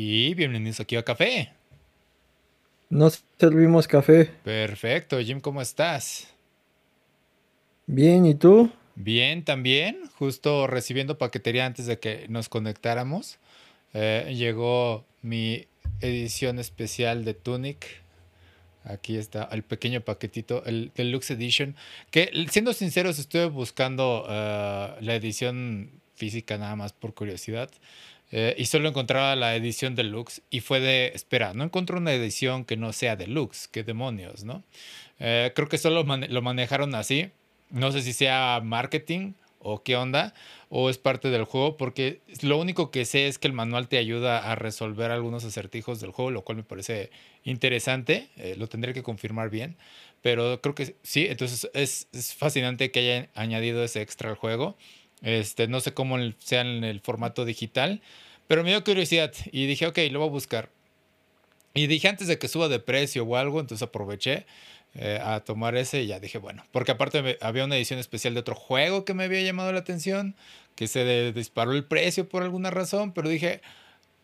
Y bienvenidos aquí a Café. Nos servimos café. Perfecto, Jim, ¿cómo estás? Bien, ¿y tú? Bien, también. Justo recibiendo paquetería antes de que nos conectáramos. Eh, llegó mi edición especial de Tunic. Aquí está el pequeño paquetito, el Deluxe Edition. Que siendo sinceros, estuve buscando eh, la edición física nada más por curiosidad. Eh, y solo encontraba la edición deluxe y fue de, espera, no encontré una edición que no sea deluxe, qué demonios, ¿no? Eh, creo que solo lo manejaron así, no sé si sea marketing o qué onda, o es parte del juego, porque lo único que sé es que el manual te ayuda a resolver algunos acertijos del juego, lo cual me parece interesante, eh, lo tendré que confirmar bien, pero creo que sí, entonces es, es fascinante que hayan añadido ese extra al juego. Este, no sé cómo sea en el formato digital, pero me dio curiosidad y dije, ok, lo voy a buscar. Y dije antes de que suba de precio o algo, entonces aproveché eh, a tomar ese y ya dije, bueno, porque aparte había una edición especial de otro juego que me había llamado la atención, que se disparó el precio por alguna razón, pero dije,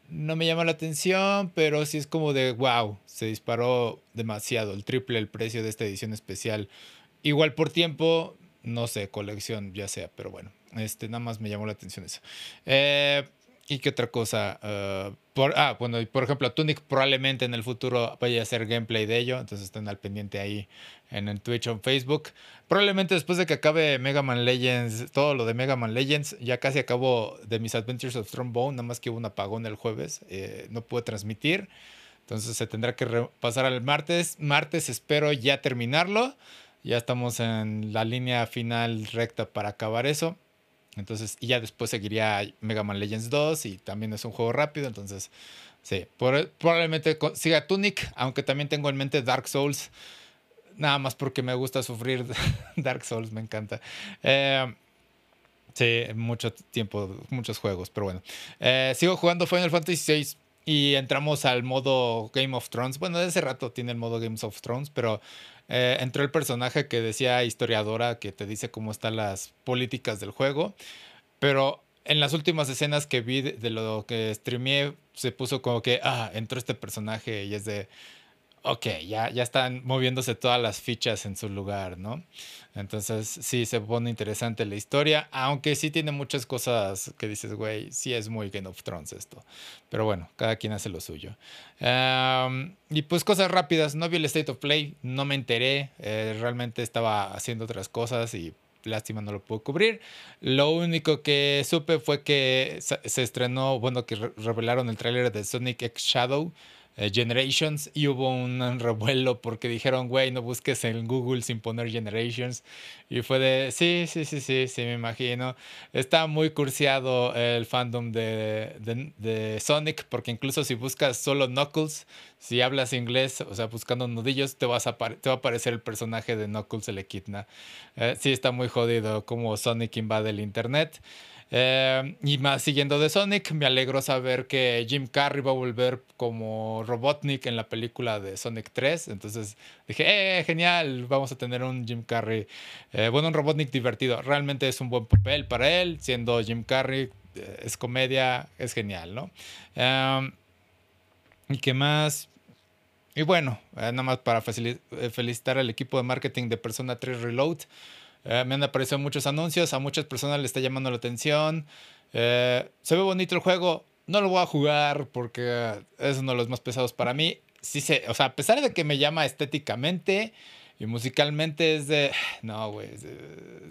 no me llama la atención, pero sí es como de, wow, se disparó demasiado, el triple el precio de esta edición especial. Igual por tiempo, no sé, colección ya sea, pero bueno, este, nada más me llamó la atención eso. Eh, ¿Y qué otra cosa? Uh, por, ah, bueno, por ejemplo, Tunic probablemente en el futuro vaya a hacer gameplay de ello, entonces estén al pendiente ahí en el Twitch o en Facebook. Probablemente después de que acabe Mega Man Legends, todo lo de Mega Man Legends, ya casi acabo de mis Adventures of Bone, nada más que hubo un apagón el jueves, eh, no pude transmitir, entonces se tendrá que pasar al martes. Martes espero ya terminarlo, ya estamos en la línea final recta para acabar eso. Entonces, y ya después seguiría Mega Man Legends 2 y también es un juego rápido, entonces, sí, probablemente siga Tunic, aunque también tengo en mente Dark Souls, nada más porque me gusta sufrir Dark Souls, me encanta. Eh, sí, mucho tiempo, muchos juegos, pero bueno. Eh, sigo jugando Final Fantasy VI y entramos al modo Game of Thrones. Bueno, de rato tiene el modo Games of Thrones, pero eh, entró el personaje que decía historiadora, que te dice cómo están las políticas del juego. Pero en las últimas escenas que vi de, lo que streameé, se puso como que, ah, entró este personaje y es de, ok, ya, ya están moviéndose todas las fichas en su lugar, ¿no? Entonces sí se pone interesante la historia, aunque sí tiene muchas cosas que dices, güey, sí es muy Game of Thrones esto. Pero bueno, cada quien hace lo suyo. y pues cosas rápidas, no vi el State of Play, no me enteré, eh, realmente estaba haciendo otras cosas y lástima no lo puedo cubrir. Lo único que supe fue que se estrenó, bueno, que revelaron el tráiler de Sonic X Shadow. Eh, Generations y hubo un revuelo porque dijeron, güey, no busques en Google sin poner Generations. Y fue de, sí, sí, sí, sí, sí, me imagino. Está muy cursiado el fandom de, de, Sonic porque incluso si buscas solo Knuckles, si hablas inglés, o sea, buscando nudillos, te, vas a te va a aparecer el personaje de Knuckles el Equidna. Eh, sí, está muy jodido como Sonic invade el internet. Eh, y más siguiendo de Sonic, me alegro saber que Jim Carrey va a volver como Robotnik en la película de Sonic 3. Entonces dije, eh, genial, vamos a tener un Jim Carrey, eh, bueno, un Robotnik divertido. Realmente es un buen papel para él, siendo Jim Carrey, eh, es comedia, es genial, ¿no? Em, ¿Y qué más? Y bueno, nada más para felicitar al equipo de marketing de Persona 3 Reload. Eh, me han aparecido muchos anuncios, a muchas personas le está llamando la atención. Eh, se ve bonito el juego, no lo voy a jugar porque es uno de los más pesados para mí. Sí sé, o sea, a pesar de que me llama estéticamente y musicalmente es de... No, güey, es,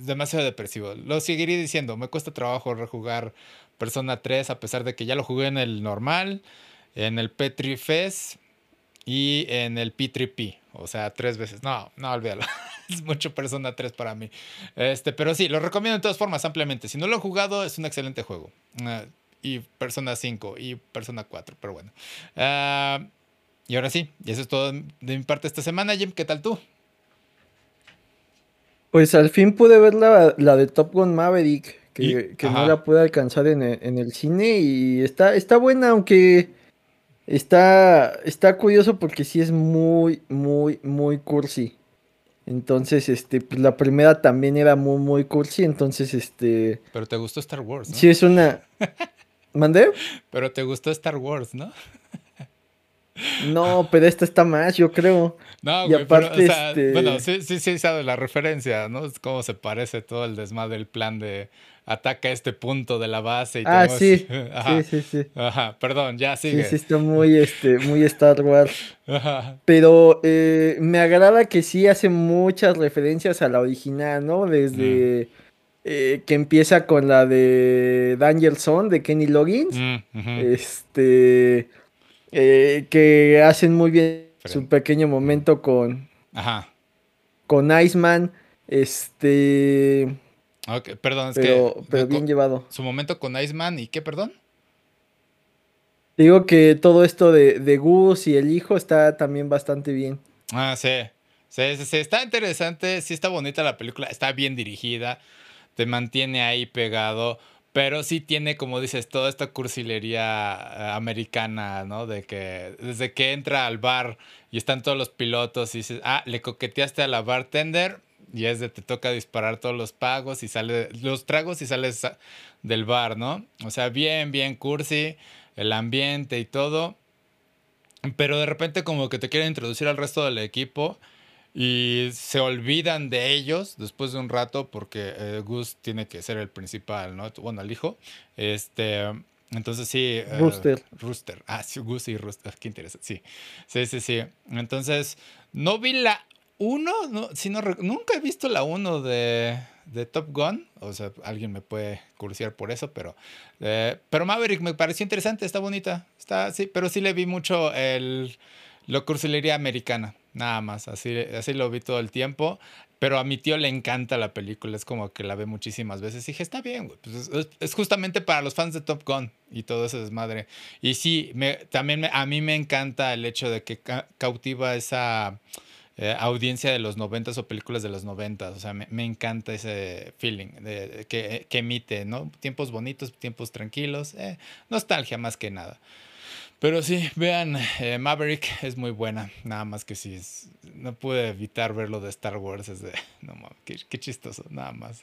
demasiado depresivo. Lo seguiré diciendo, me cuesta trabajo rejugar Persona 3 a pesar de que ya lo jugué en el normal, en el Petri Fest y en el P3P. O sea, tres veces. No, no, olvídalo. es mucho Persona 3 para mí. Este, pero sí, lo recomiendo de todas formas, ampliamente. Si no lo he jugado, es un excelente juego. Ah, y Persona 5 y Persona 4, pero bueno. Ah, y ahora sí, y eso es todo de mi parte esta semana. Jim, ¿qué tal tú? Pues al fin pude ver la, la de Top Gun Maverick, que, que no la pude alcanzar en el, en el, cine y está, está buena, aunque está, está curioso porque sí es muy, muy, muy cursi. Entonces, este, pues la primera también era muy, muy cursi, entonces, este... Pero te gustó Star Wars, ¿no? Sí, es una... ¿Mandé? Pero te gustó Star Wars, ¿no? No, pero esta está más, yo creo. No, güey, pero, o sea, este bueno, sí, sí, sí, sabe la referencia, ¿no? Es cómo se parece todo el desmadre, el plan de ataca este punto de la base y ah, sí. sí, sí, sí. Ajá, perdón, ya sigue. Sí, sí, está muy, este, muy Star Wars. Ajá. Pero eh, me agrada que sí hace muchas referencias a la original, ¿no? Desde... Mm. Eh, que empieza con la de Danger Zone de Kenny Loggins. Mm, este. Eh, que hacen muy bien su pequeño momento con. Ajá. Con Iceman. Este. Ok, perdón, es que. Pero bien llevado. Su momento con Iceman y qué, perdón. Digo que todo esto de, de Gus y el hijo está también bastante bien. Ah, sí. Sí, sí, sí. Está interesante. Sí, está bonita la película. Está bien dirigida te mantiene ahí pegado, pero sí tiene, como dices, toda esta cursilería eh, americana, ¿no? De que desde que entra al bar y están todos los pilotos y dices, ah, le coqueteaste a la bartender y es de te toca disparar todos los pagos y sale los tragos y sales del bar, ¿no? O sea, bien, bien cursi, el ambiente y todo. Pero de repente como que te quieren introducir al resto del equipo y se olvidan de ellos después de un rato porque eh, Gus tiene que ser el principal, ¿no? Bueno, el hijo. Este, entonces sí. Eh, Rooster. Rooster. Ah, sí, Gus y Rooster. Qué interesante. Sí. Sí, sí, sí. Entonces, no vi la 1, no, si no, nunca he visto la 1 de, de, Top Gun. O sea, alguien me puede curiosear por eso, pero. Eh, pero Maverick me pareció interesante, está bonita. Está, sí, pero sí le vi mucho el. Lo cursilería americana. Nada más, así, así lo vi todo el tiempo. Pero a mi tío le encanta la película, es como que la ve muchísimas veces. Y dije, está bien, güey. Pues es, justamente para los fans de Top Gun y todo ese desmadre. Y sí, me, también a mí me encanta el hecho de que cautiva esa eh, audiencia de los noventas o películas de los noventas. O sea, me, me encanta ese feeling de, que, que, emite, ¿no? Tiempos bonitos, tiempos tranquilos. Eh, nostalgia más que nada. Pero sí, vean, eh, Maverick es muy buena. Nada más que sí, no pude evitar verlo de Star Wars. Es de, no mames, qué, chistoso, nada más.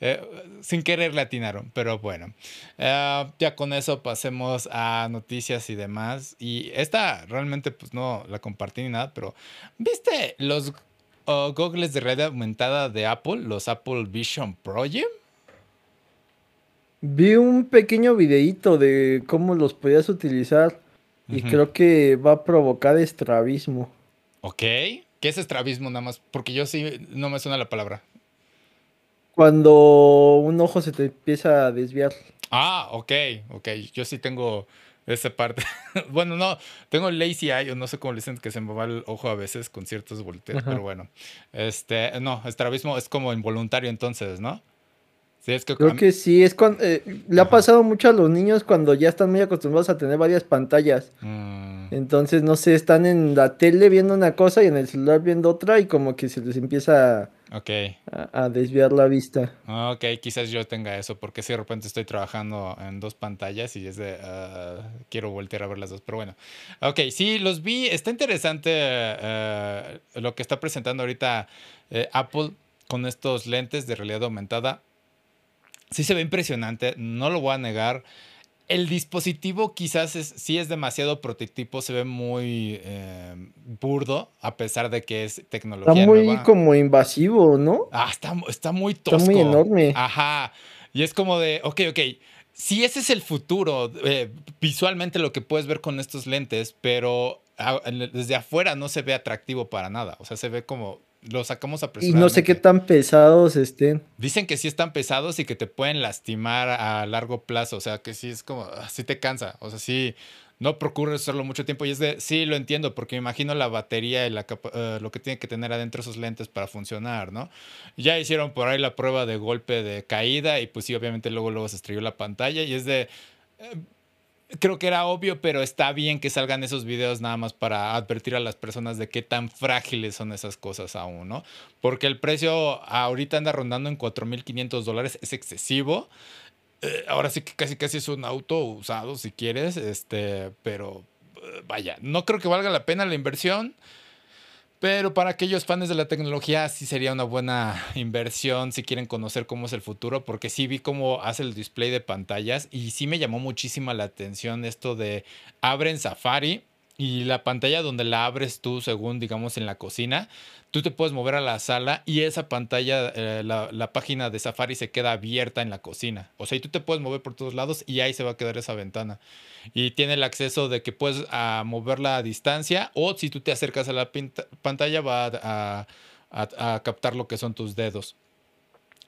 Eh, sin querer le atinaron, pero bueno. Eh, ya con eso pasemos a noticias y demás. Y esta realmente, pues no la compartí ni nada, pero ¿viste los uh, goggles de red aumentada de Apple? Los Apple Vision Project. Vi un pequeño videíto de cómo los podías utilizar. Y creo que va a provocar estrabismo. Ok. ¿Qué es estrabismo nada más? Porque yo sí no me suena la palabra. Cuando un ojo se te empieza a desviar. Ah, ok, ok. Yo sí tengo esa parte. bueno, no, tengo lazy eye, o no sé cómo le dicen que se me va el ojo a veces con ciertos volteos, pero bueno. Este, no, estrabismo es como involuntario entonces, ¿no? Creo que sí, es cuando, eh, le ha pasado mucho a los niños cuando ya están muy acostumbrados a tener varias pantallas. Mm. Entonces, no sé, están en la tele viendo una cosa y en el celular viendo otra y como que se les empieza a, desviar la vista. Ok, quizás yo tenga eso, porque si de repente estoy trabajando en dos pantallas y es de, ah, quiero voltear a ver las dos, pero bueno. Ok, sí, los vi, está interesante eh, lo que está presentando ahorita eh, Apple con estos lentes de realidad aumentada sí se ve impresionante, no lo voy a negar. El dispositivo quizás es, sí es demasiado prototipo, se ve muy eh, burdo, a pesar de que es tecnología. Está muy como invasivo, ¿no? Ah, está, está muy tosco. Está muy enorme. Ajá. Y es como de, ok, ok, si ese es el futuro, eh, visualmente lo que puedes ver con estos lentes, pero desde afuera no se ve atractivo para nada. O sea, se ve como lo sacamos a Y no sé qué tan pesados estén. Dicen que sí están pesados y que te pueden lastimar a largo plazo. O sea, que sí es como, ah, sí te cansa. O sea, sí, no procures usarlo mucho tiempo. Y es de, sí, lo entiendo, porque me imagino la batería y la eh, lo que tiene que tener adentro esos lentes para funcionar, ¿no? Ya hicieron por ahí la prueba de golpe de caída y pues sí, obviamente luego, luego se estrelló la pantalla y es de... Creo que era obvio, pero está bien que salgan esos videos nada más para advertir a las personas de qué tan frágiles son esas cosas aún, ¿no? Porque el precio ahorita anda rondando en 4.500 dólares, es excesivo. Eh, ahora sí que casi casi es un auto usado si quieres, este, pero eh, vaya, no creo que valga la pena la inversión. Pero para aquellos fans de la tecnología sí sería una buena inversión si quieren conocer cómo es el futuro, porque sí vi cómo hace el display de pantallas y sí me llamó muchísima la atención esto de abren Safari y la pantalla donde la abres tú, según digamos en la cocina, tú te puedes mover a la sala y esa pantalla, eh, la, página de Safari se queda abierta en la cocina. O sea, y tú te puedes mover por todos lados y ahí se va a quedar esa ventana. Y tiene el acceso de que puedes a moverla a distancia o si tú te acercas a la pantalla va a, a captar lo que son tus dedos.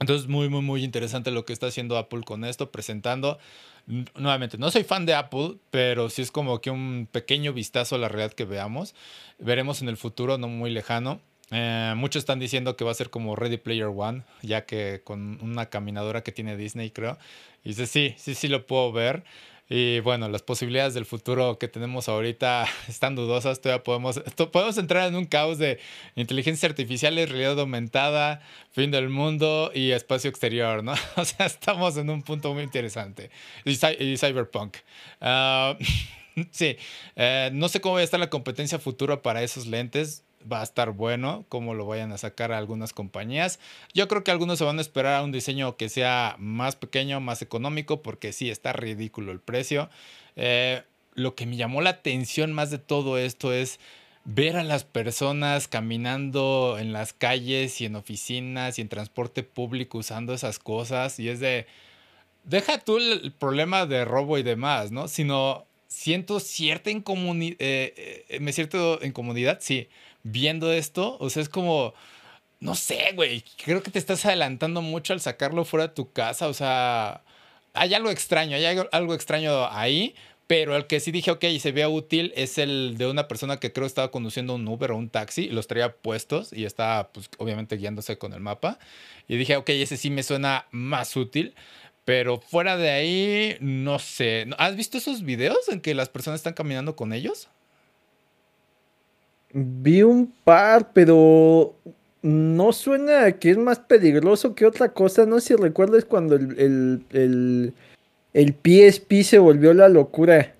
Entonces, muy, muy, muy interesante lo que está haciendo Apple con esto, presentando nuevamente, no soy fan de Apple, pero sí es como que un pequeño vistazo a la realidad que veamos. Veremos en el futuro, no muy lejano. Eh, muchos están diciendo que va a ser como Ready Player One, ya que con una caminadora que tiene Disney, creo. Y dice, sí, sí, sí lo puedo ver. Y bueno, las posibilidades del futuro que tenemos ahorita están dudosas. Todavía podemos, podemos entrar en un caos de inteligencia artificial, realidad aumentada, fin del mundo y espacio exterior, ¿no? O sea, estamos en un punto muy interesante. Y, cyberpunk. Ah, sí, eh, no sé cómo va a estar la competencia futura para esos lentes va a estar bueno cómo lo vayan a sacar a algunas compañías. Yo creo que algunos se van a esperar a un diseño que sea más pequeño, más económico, porque sí, está ridículo el precio. Eh, lo que me llamó la atención más de todo esto es ver a las personas caminando en las calles y en oficinas y en transporte público usando esas cosas y es de, deja tú el problema de robo y demás, ¿no? Sino siento cierta incomodidad, eh, eh, me siento incomodidad, sí, viendo esto. O sea, es como, no sé, güey, creo que te estás adelantando mucho al sacarlo fuera de tu casa. O sea, hay algo extraño, hay algo extraño ahí. Pero el que sí dije, ok, se vea útil es el de una persona que creo estaba conduciendo un Uber o un taxi los traía puestos y estaba, pues, obviamente guiándose con el mapa. Y dije, ok, ese sí me suena más útil. Pero fuera de ahí, no sé. ¿Has visto esos videos en que las personas están caminando con ellos? Vi un par, pero no suena que es más peligroso que otra cosa. No sé si recuerdas cuando el, el, el, PSP se volvió la locura.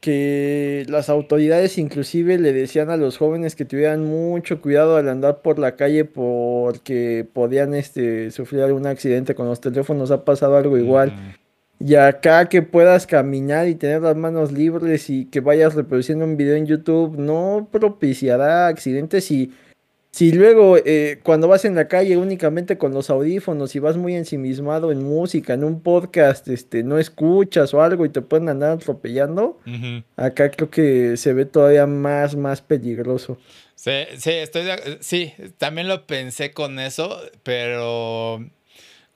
Que las autoridades inclusive le decían a los jóvenes que tuvieran mucho cuidado al andar por la calle porque podían este, sufrir algún accidente con los teléfonos. Ha pasado algo igual. Y acá que puedas caminar y tener las manos libres y que vayas reproduciendo un video en YouTube no propiciará accidentes y si luego eh, cuando vas en la calle únicamente con los audífonos y vas muy ensimismado en música, en un podcast, este, no escuchas o algo y te pueden andar atropellando, acá creo que se ve todavía más, más peligroso. Sí, sí, estoy sí, también lo pensé con eso, pero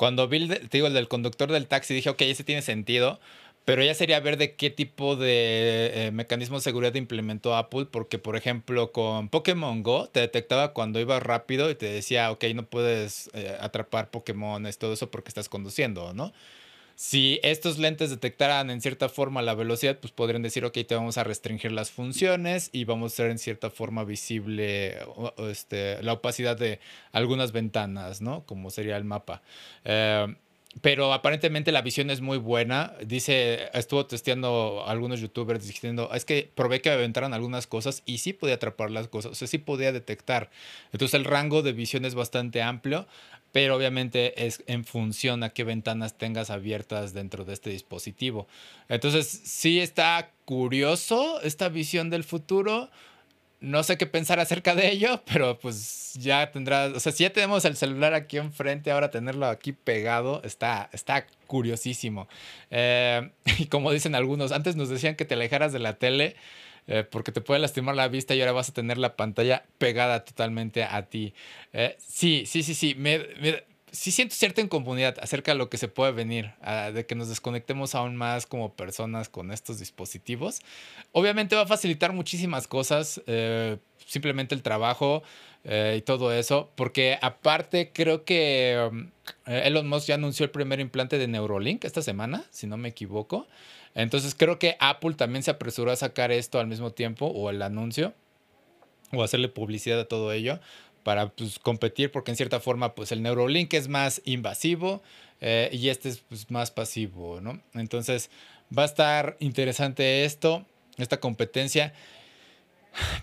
cuando vi, te digo, el del conductor del taxi, dije, ok, ese tiene sentido. Pero ya sería ver de qué tipo de eh, mecanismo de seguridad implementó Apple, porque por ejemplo con Pokémon Go te detectaba cuando ibas rápido y te decía, ok, no puedes eh, atrapar Pokémon, es todo eso porque estás conduciendo, ¿no? Si estos lentes detectaran en cierta forma la velocidad, pues podrían decir, ok, te vamos a restringir las funciones y vamos a hacer en cierta forma visible este, la opacidad de algunas ventanas, ¿no? Como sería el mapa. Eh, pero aparentemente la visión es muy buena. Dice, estuvo testeando algunos youtubers diciendo, es que probé que aventaran algunas cosas y sí podía atrapar las cosas, o sea, sí podía detectar. Entonces el rango de visión es bastante amplio pero obviamente es en función a qué ventanas tengas abiertas dentro de este dispositivo. Entonces, sí está curioso esta visión del futuro. No sé qué pensar acerca de ello, pero pues ya tendrás, o sea, si ya tenemos el celular aquí enfrente, ahora tenerlo aquí pegado está, está curiosísimo. Eh, y como dicen algunos, antes nos decían que te alejaras de la tele eh, porque te puede lastimar la vista y ahora vas a tener la pantalla pegada totalmente a ti. Eh, sí, sí, sí, sí. Sí siento cierta incomodidad acerca de lo que se puede venir, de que nos desconectemos aún más como personas con estos dispositivos. Obviamente va a facilitar muchísimas cosas, eh, simplemente el trabajo y todo eso, porque aparte creo que um, Elon Musk ya anunció el primer implante de Neurolink esta semana, si no me equivoco. Entonces creo que Apple también se apresuró a sacar esto al mismo tiempo o el anuncio o hacerle publicidad a todo ello para pues, competir porque en cierta forma pues el Neurolink es más invasivo eh, y este es pues, más pasivo, ¿no? Entonces va a estar interesante esto, esta competencia.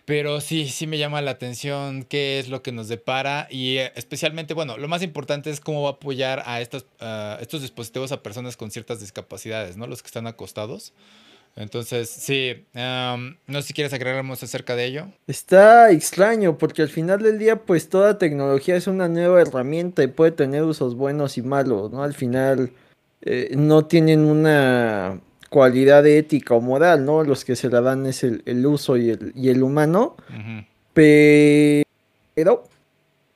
Pero sí, sí me llama la atención qué es lo que nos depara y eh, especialmente, bueno, lo más importante es cómo va a apoyar a estos, dispositivos a personas con ciertas discapacidades, ¿no? Los que están acostados. Entonces, sí, no sé si quieres agregarnos acerca de ello. Está extraño porque al final del día, pues toda tecnología es una nueva herramienta y puede tener usos buenos y malos, ¿no? Al final eh, no tienen una cualidad ética o moral, ¿no? Los que se la dan es el, uso y el, y el humano. Pero,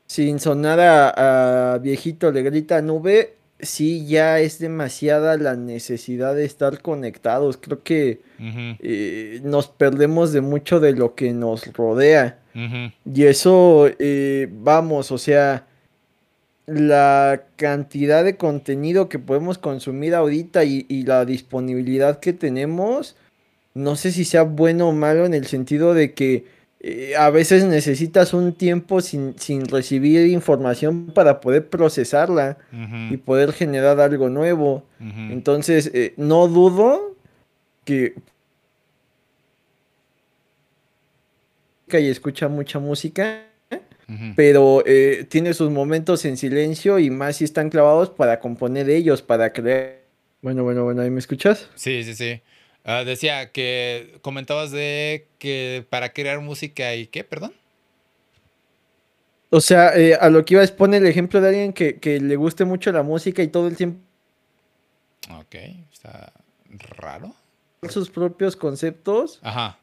sin sonar a, viejito le grita nube, sí ya es demasiada la necesidad de estar conectados. Creo que eh, nos perdemos de mucho de lo que nos rodea. Y eso, eh, vamos, o sea la cantidad de contenido que podemos consumir ahorita y, la disponibilidad que tenemos, no sé si sea bueno o malo en el sentido de que eh, a veces necesitas un tiempo sin, recibir información para poder procesarla y poder generar algo nuevo. Entonces, eh, no dudo que... y escucha mucha música pero eh, tiene sus momentos en silencio y más si están clavados para componer ellos, para crear. Bueno, bueno, bueno, ¿ahí me escuchas? Sí, sí, sí. Ah, decía que comentabas de que para crear música y qué, perdón. O sea, eh, a lo que iba es poner el ejemplo de alguien que, que le guste mucho la música y todo el tiempo. Ok, está raro. Sus propios conceptos. Ajá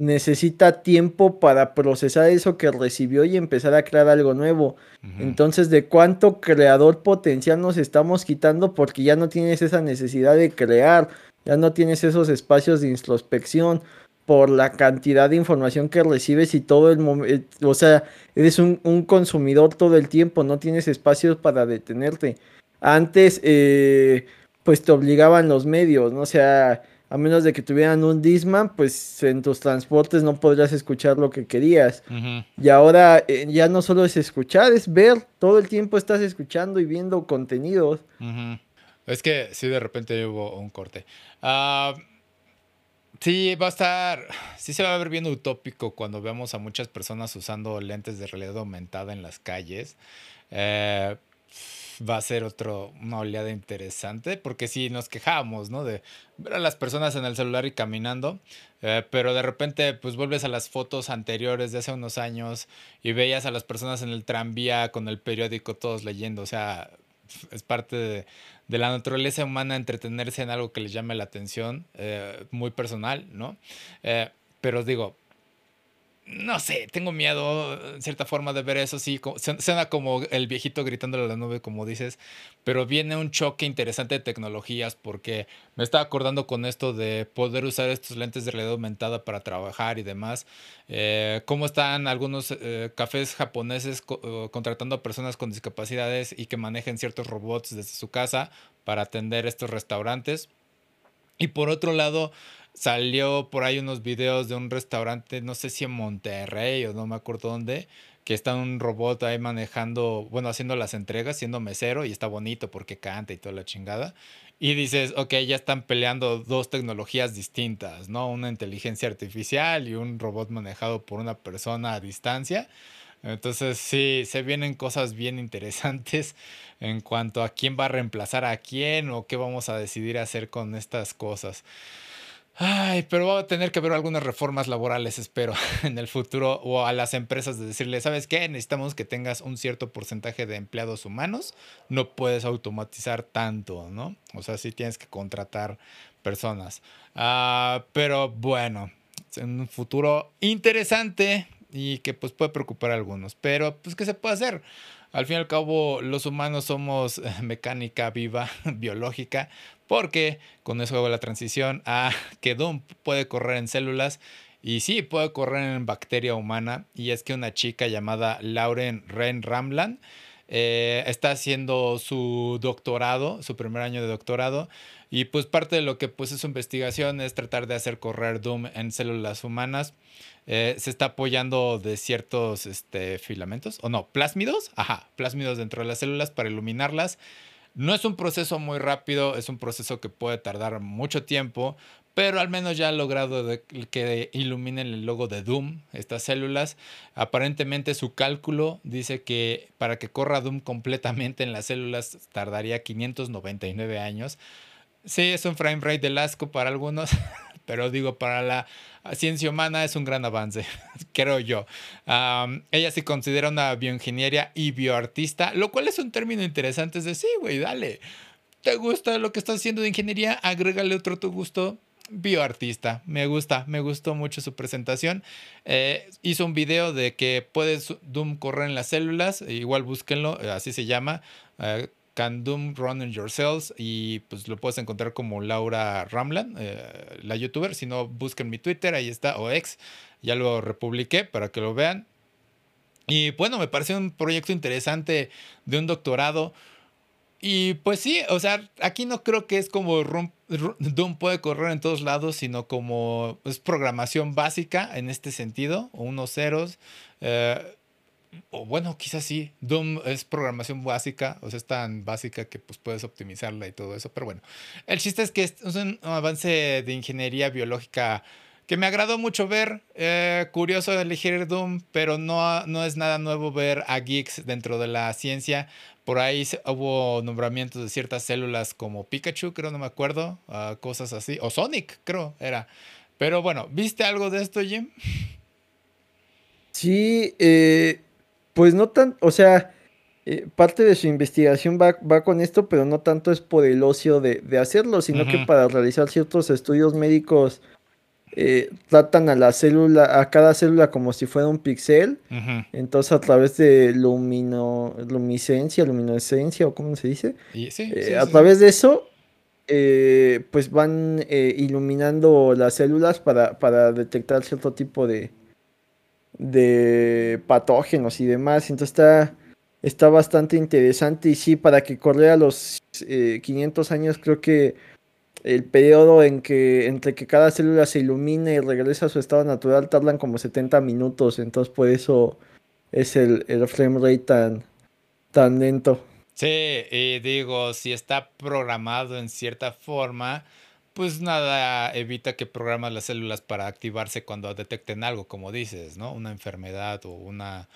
necesita tiempo para procesar eso que recibió y empezar a crear algo nuevo. Entonces, ¿de cuánto creador potencial nos estamos quitando porque ya no tienes esa necesidad de crear, ya no tienes esos espacios de introspección por la cantidad de información que recibes y todo el momento, o sea, eres un, consumidor todo el tiempo, no tienes espacios para detenerte. Antes, eh, pues te obligaban los medios, ¿no? O sea, a menos de que tuvieran un Disman, pues en tus transportes no podrías escuchar lo que querías. Y ahora eh, ya no solo es escuchar, es ver. Todo el tiempo estás escuchando y viendo contenidos. Es que sí, de repente hubo un corte. Ah, sí, va a estar. Sí, se va a ver bien utópico cuando veamos a muchas personas usando lentes de realidad aumentada en las calles. Eh, va a ser otro, una oleada interesante, porque si nos quejamos, ¿no? De ver a las personas en el celular y caminando, eh, pero de repente pues vuelves a las fotos anteriores de hace unos años y veías a las personas en el tranvía con el periódico todos leyendo, o sea, es parte de, la naturaleza humana entretenerse en algo que les llame la atención, eh, muy personal, ¿no? Eh, pero digo, no sé, tengo miedo, en cierta forma, de ver eso. Sí, suena como el viejito gritándole a la nube, como dices, pero viene un choque interesante de tecnologías porque me estaba acordando con esto de poder usar estos lentes de realidad aumentada para trabajar y demás. Eh, cómo están algunos eh, cafés japoneses contratando a personas con discapacidades y que manejen ciertos robots desde su casa para atender estos restaurantes. Y por otro lado, salió por ahí unos videos de un restaurante, no sé si en Monterrey o no me acuerdo dónde, que está un robot ahí manejando, bueno, haciendo las entregas, siendo mesero y está bonito porque canta y toda la chingada. Y dices, ok, ya están peleando dos tecnologías distintas, ¿no? Una inteligencia artificial y un robot manejado por una persona a distancia. Entonces sí, se vienen cosas bien interesantes en cuanto a quién va a reemplazar a quién o qué vamos a decidir hacer con estas cosas. Ay, pero va a tener que haber algunas reformas laborales, espero, en el futuro, o a las empresas de decirle, ¿sabes qué? Necesitamos que tengas un cierto porcentaje de empleados humanos, no puedes automatizar tanto, ¿no? O sea, sí tienes que contratar personas. Ah, pero bueno, es un futuro interesante y que pues puede preocupar a algunos, pero pues ¿qué se puede hacer? Al fin y al cabo, los humanos somos mecánica viva, biológica, porque con eso hago la transición a que Doom puede correr en células y sí, puede correr en bacteria humana. Y es que una chica llamada Lauren Ren Ramlan eh, está haciendo su doctorado, su primer año de doctorado. Y pues parte de lo que pues es su investigación es tratar de hacer correr Doom en células humanas. Eh, se está apoyando de ciertos este, filamentos, o no, plásmidos, ajá, plásmidos dentro de las células para iluminarlas No es un proceso muy rápido, es un proceso que puede tardar mucho tiempo, pero al menos ya ha logrado que iluminen el logo de Doom, estas células. Aparentemente su cálculo dice que para que corra Doom completamente en las células tardaría 599 años. Sí, es un frame rate de asco para algunos, pero digo, para la ciencia humana es un gran avance, creo yo. ella se considera una bioingeniería y bioartista, lo cual es un término interesante. Es decir, sí, güey, dale. ¿Te gusta lo que estás haciendo de ingeniería? Agrégale otro tu gusto bioartista. Me gusta, me gustó mucho su presentación. Eh, hizo un video de que puedes Doom correr en las células, igual búsquenlo, eh, así se llama. Eh, Can Doom Run in Your Cells y pues lo puedes encontrar como Laura Ramlan, la youtuber. Si no, busquen mi Twitter, ahí está, o ex. Ya lo republiqué para que lo vean. Y bueno, me pareció un proyecto interesante de un doctorado. Y pues sí, o sea, aquí no creo que es como Doom puede correr en todos lados, sino como es programación básica en este sentido, unos ceros. Eh, o bueno, quizás sí, Doom es programación básica, o sea, es tan básica que pues puedes optimizarla y todo eso, pero bueno, el chiste es que es un avance de ingeniería biológica que me agradó mucho ver. Eh, curioso elegir Doom, pero no, no es nada nuevo ver a geeks dentro de la ciencia. Por ahí hubo nombramientos de ciertas células como Pikachu, creo, no me acuerdo, ah, cosas así. O Sonic, creo, era. Pero bueno, ¿viste algo de esto, Jim? Sí, eh, pues no tan, o sea, eh, parte de su investigación va, va, con esto, pero no tanto es por el ocio de, hacerlo, sino que para realizar ciertos estudios médicos eh, tratan a la célula, a cada célula como si fuera un pixel. Entonces, a través de lumino, luminiscencia, luminescencia, o cómo se dice, eh, a través de eso, eh, pues van iluminando las células para, para, detectar cierto tipo de, de patógenos y demás. Entonces, está, está bastante interesante. Y sí, para que corra a los 500 años, creo que el periodo en que entre que cada célula se ilumina y regresa a su estado natural tardan como 70 minutos, entonces por eso es el, el frame rate tan, tan lento. Sí, y digo, si está programado en cierta forma, pues nada evita que programas las células para activarse cuando detecten algo, como dices, ¿no? Una enfermedad o una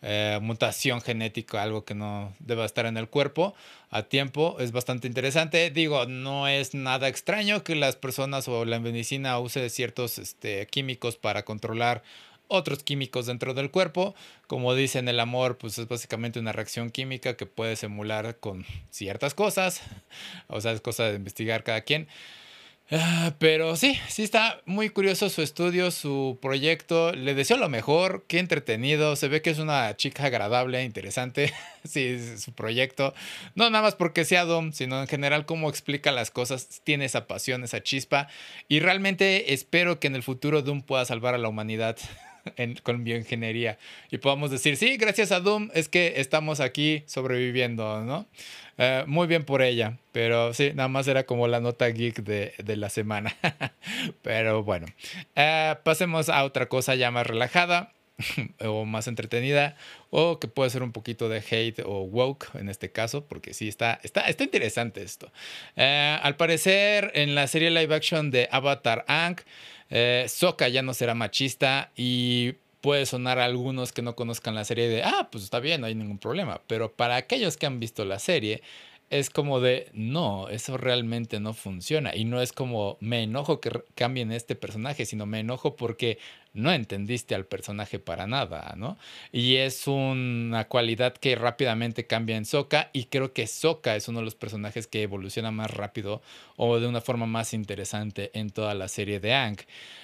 eh, mutación genética, algo que no deba estar en el cuerpo a tiempo. Es bastante interesante. Digo, no es nada extraño que las personas o la medicina use ciertos este, químicos para controlar otros químicos dentro del cuerpo. Como dicen, el amor, pues es básicamente una reacción química que puede emular con ciertas cosas. O sea, es cosa de investigar cada quien. Ah, pero sí, sí está muy curioso su estudio, su proyecto. Le deseo lo mejor, qué entretenido. Se ve que es una chica agradable, interesante. sí, su proyecto. No nada más porque sea Dom, sino en general cómo explica las cosas. Tiene esa pasión, esa chispa. Y realmente espero que en el futuro Doom pueda salvar a la humanidad. En, con bioingeniería y podamos decir, sí, gracias a Doom es que estamos aquí sobreviviendo, ¿no? Eh, muy bien por ella, pero sí, nada más era como la nota geek de, la semana. pero bueno, eh, pasemos a otra cosa ya más relajada o más entretenida o que puede ser un poquito de hate o woke en este caso, porque sí está, está, está interesante esto. Eh, al parecer en la serie live action de Avatar Ang, eh, ya no será machista y puede sonar a algunos que no conozcan la serie de, ah, pues está bien, no hay ningún problema. Pero para aquellos que han visto la serie, es como de, no, eso realmente no funciona. Y no es como, me enojo que cambien este personaje, sino me enojo porque no entendiste al personaje para nada, ¿no? Y es una cualidad que rápidamente cambia en Soka y creo que Soka es uno de los personajes que evoluciona más rápido o de una forma más interesante en toda la serie de Ang.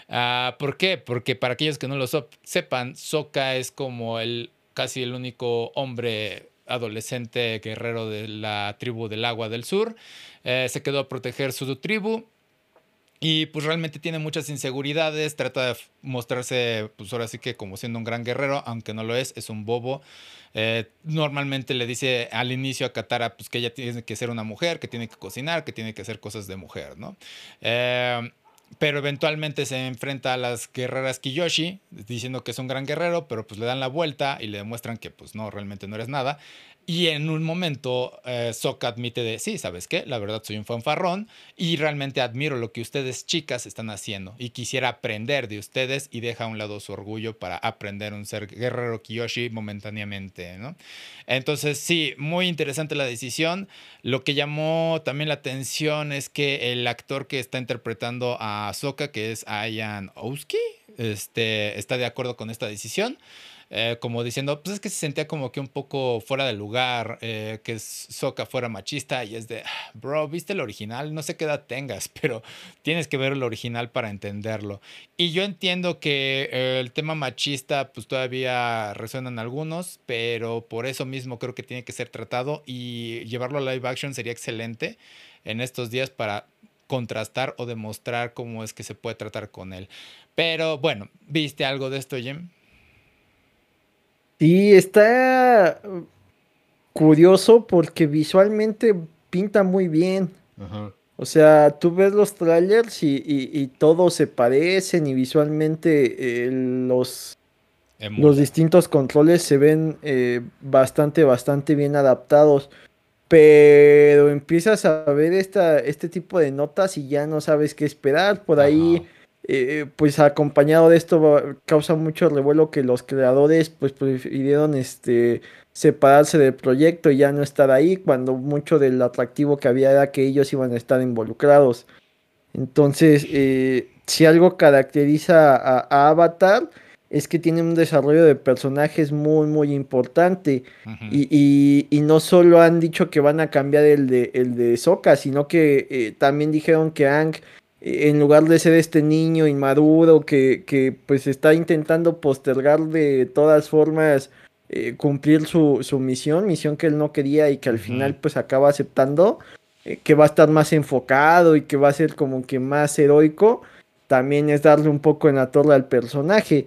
Ah, ¿Por qué? Porque para aquellos que no lo sepan, Soka es como el casi el único hombre adolescente guerrero de la tribu del agua del sur. Eh, se quedó a proteger su tribu. Y pues realmente tiene muchas inseguridades, trata de mostrarse, pues ahora sí que como siendo un gran guerrero, aunque no lo es, es un bobo. Eh, normalmente le dice al inicio a Katara pues que ella tiene que ser una mujer, que tiene que cocinar, que tiene que hacer cosas de mujer, ¿no? Eh, pero eventualmente se enfrenta a las guerreras Kiyoshi, diciendo que es un gran guerrero, pero pues le dan la vuelta y le demuestran que pues no, realmente no eres nada. Y en un momento, eh, admite de, sí, ¿sabes qué? La verdad soy un fanfarrón y realmente admiro lo que ustedes chicas están haciendo y quisiera aprender de ustedes y deja a un lado su orgullo para aprender un ser guerrero Kiyoshi momentáneamente, ¿no? Entonces, sí, muy interesante la decisión. Lo que llamó también la atención es que el actor que está interpretando a Sokka, que es Ayan Ouski, este, está de acuerdo con esta decisión. Eh, como diciendo, pues es que se sentía como que un poco fuera de lugar, eh, que Soka fuera machista y es de, ah, bro, viste el original, no sé qué edad tengas, pero tienes que ver el original para entenderlo. Y yo entiendo que eh, el tema machista pues todavía resuena en algunos, pero por eso mismo creo que tiene que ser tratado y llevarlo a live action sería excelente en estos días para contrastar o demostrar cómo es que se puede tratar con él. Pero bueno, ¿viste algo de esto, Jim? Sí, está curioso porque visualmente pinta muy bien. O sea, tú ves los trailers y, todos se parecen y visualmente eh, los, los distintos controles se ven eh, bastante, bastante bien adaptados. Pero empiezas a ver esta, este tipo de notas y ya no sabes qué esperar. Por ahí eh, pues acompañado de esto causa mucho revuelo que los creadores pues prefirieron este separarse del proyecto y ya no estar ahí cuando mucho del atractivo que había era que ellos iban a estar involucrados. Entonces eh, si algo caracteriza a, Avatar es que tiene un desarrollo de personajes muy muy importante. Y, y, no solo han dicho que van a cambiar el de el de Sokka sino que eh, también dijeron que Ang en lugar de ser este niño inmaduro que, que pues está intentando postergar de todas formas eh, cumplir su, su, misión, misión que él no quería y que al final pues acaba aceptando, eh, que va a estar más enfocado y que va a ser como que más heroico, también es darle un poco en la torre al personaje.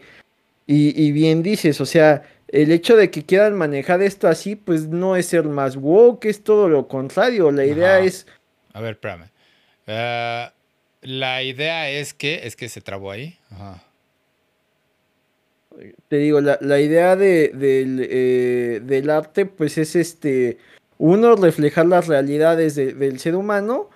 Y, bien dices, o sea, el hecho de que quieran manejar esto así, pues no es ser más woke, es todo lo contrario, la idea es... A ver, espérame. Uh la idea es que, es que se trabó ahí. Te digo, la, idea de, eh, del, arte, pues es este, uno, reflejar las realidades del ser humano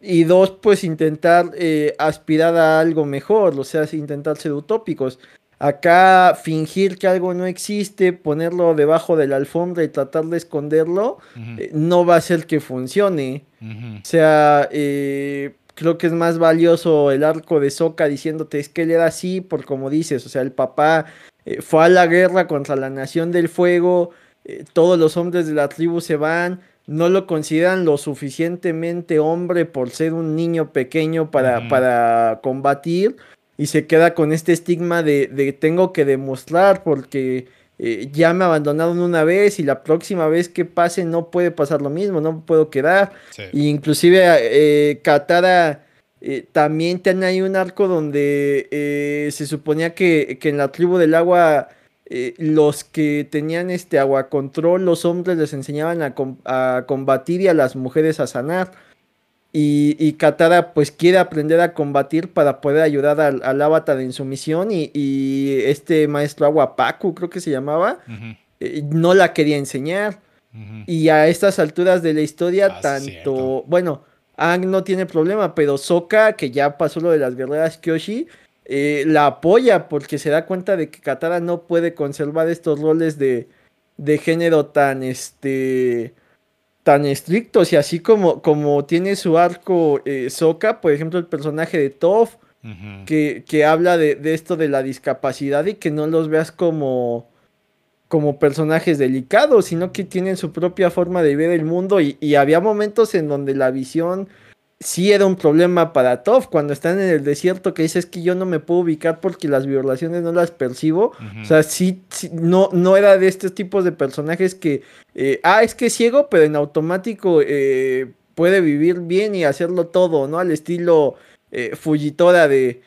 y dos, pues intentar eh, aspirar a algo mejor, o sea, intentar ser utópicos. Acá fingir que algo no existe, ponerlo debajo de la alfombra y tratar de esconderlo, eh, no va a ser que funcione. O sea, eh, creo que es más valioso el arco de Soka diciéndote es que él era así, por como dices, o sea, el papá eh, fue a la guerra contra la Nación del Fuego, eh, todos los hombres de la tribu se van, no lo consideran lo suficientemente hombre por ser un niño pequeño para, para combatir y se queda con este estigma de, de tengo que demostrar porque eh, ya me abandonaron una vez y la próxima vez que pase no puede pasar lo mismo, no puedo quedar. inclusive eh, Katara eh, también tiene ahí un arco donde eh, se suponía que, en la tribu del agua los que tenían este agua control, los hombres les enseñaban a, a combatir y a las mujeres a sanar. Y, Katara pues quiere aprender a combatir para poder ayudar al, avatar en su misión y, este maestro Aguapaku creo que se llamaba, eh, no la quería enseñar. Y a estas alturas de la historia, ah, tanto, bueno, Ang no tiene problema, pero Sokka, que ya pasó lo de las guerreras Kyoshi, eh, la apoya porque se da cuenta de que Katara no puede conservar estos roles de, de género tan, este, tan estrictos y así como, como tiene su arco eh, Soka, por ejemplo el personaje de Toph, que, que, habla de, esto de la discapacidad y que no los veas como, como personajes delicados, sino que tienen su propia forma de ver el mundo y, y había momentos en donde la visión sí era un problema para Toph cuando están en el desierto que dices que yo no me puedo ubicar porque las violaciones no las percibo. O sea, sí, no, no era de estos tipos de personajes que, eh, ah, es que es ciego, pero en automático eh, puede vivir bien y hacerlo todo, ¿no? Al estilo eh, Fujitora de,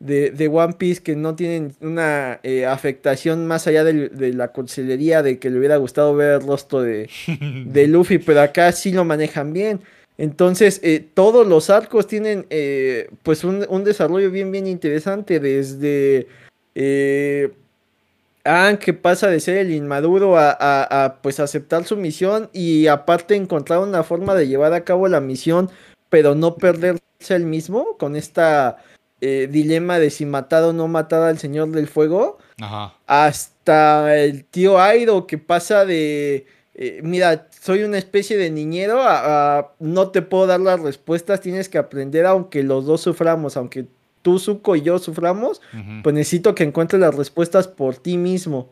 de, One Piece que no tienen una afectación más allá de, la consellería de que le hubiera gustado ver el rostro de, de Luffy, pero acá sí lo manejan bien. Entonces, eh, todos los arcos tienen eh, pues un, desarrollo bien, bien interesante desde eh, Ah, que pasa de ser el inmaduro a, pues aceptar su misión y aparte encontrar una forma de llevar a cabo la misión, pero no perderse el mismo con esta eh, dilema de si matar o no matar al Señor del Fuego. Ajá. Hasta el tío Airo que pasa de, eh, mira, soy una especie de niñero, a, no te puedo dar las respuestas, tienes que aprender aunque los dos suframos, aunque tú, Zuko y yo suframos, pues necesito que encuentres las respuestas por ti mismo.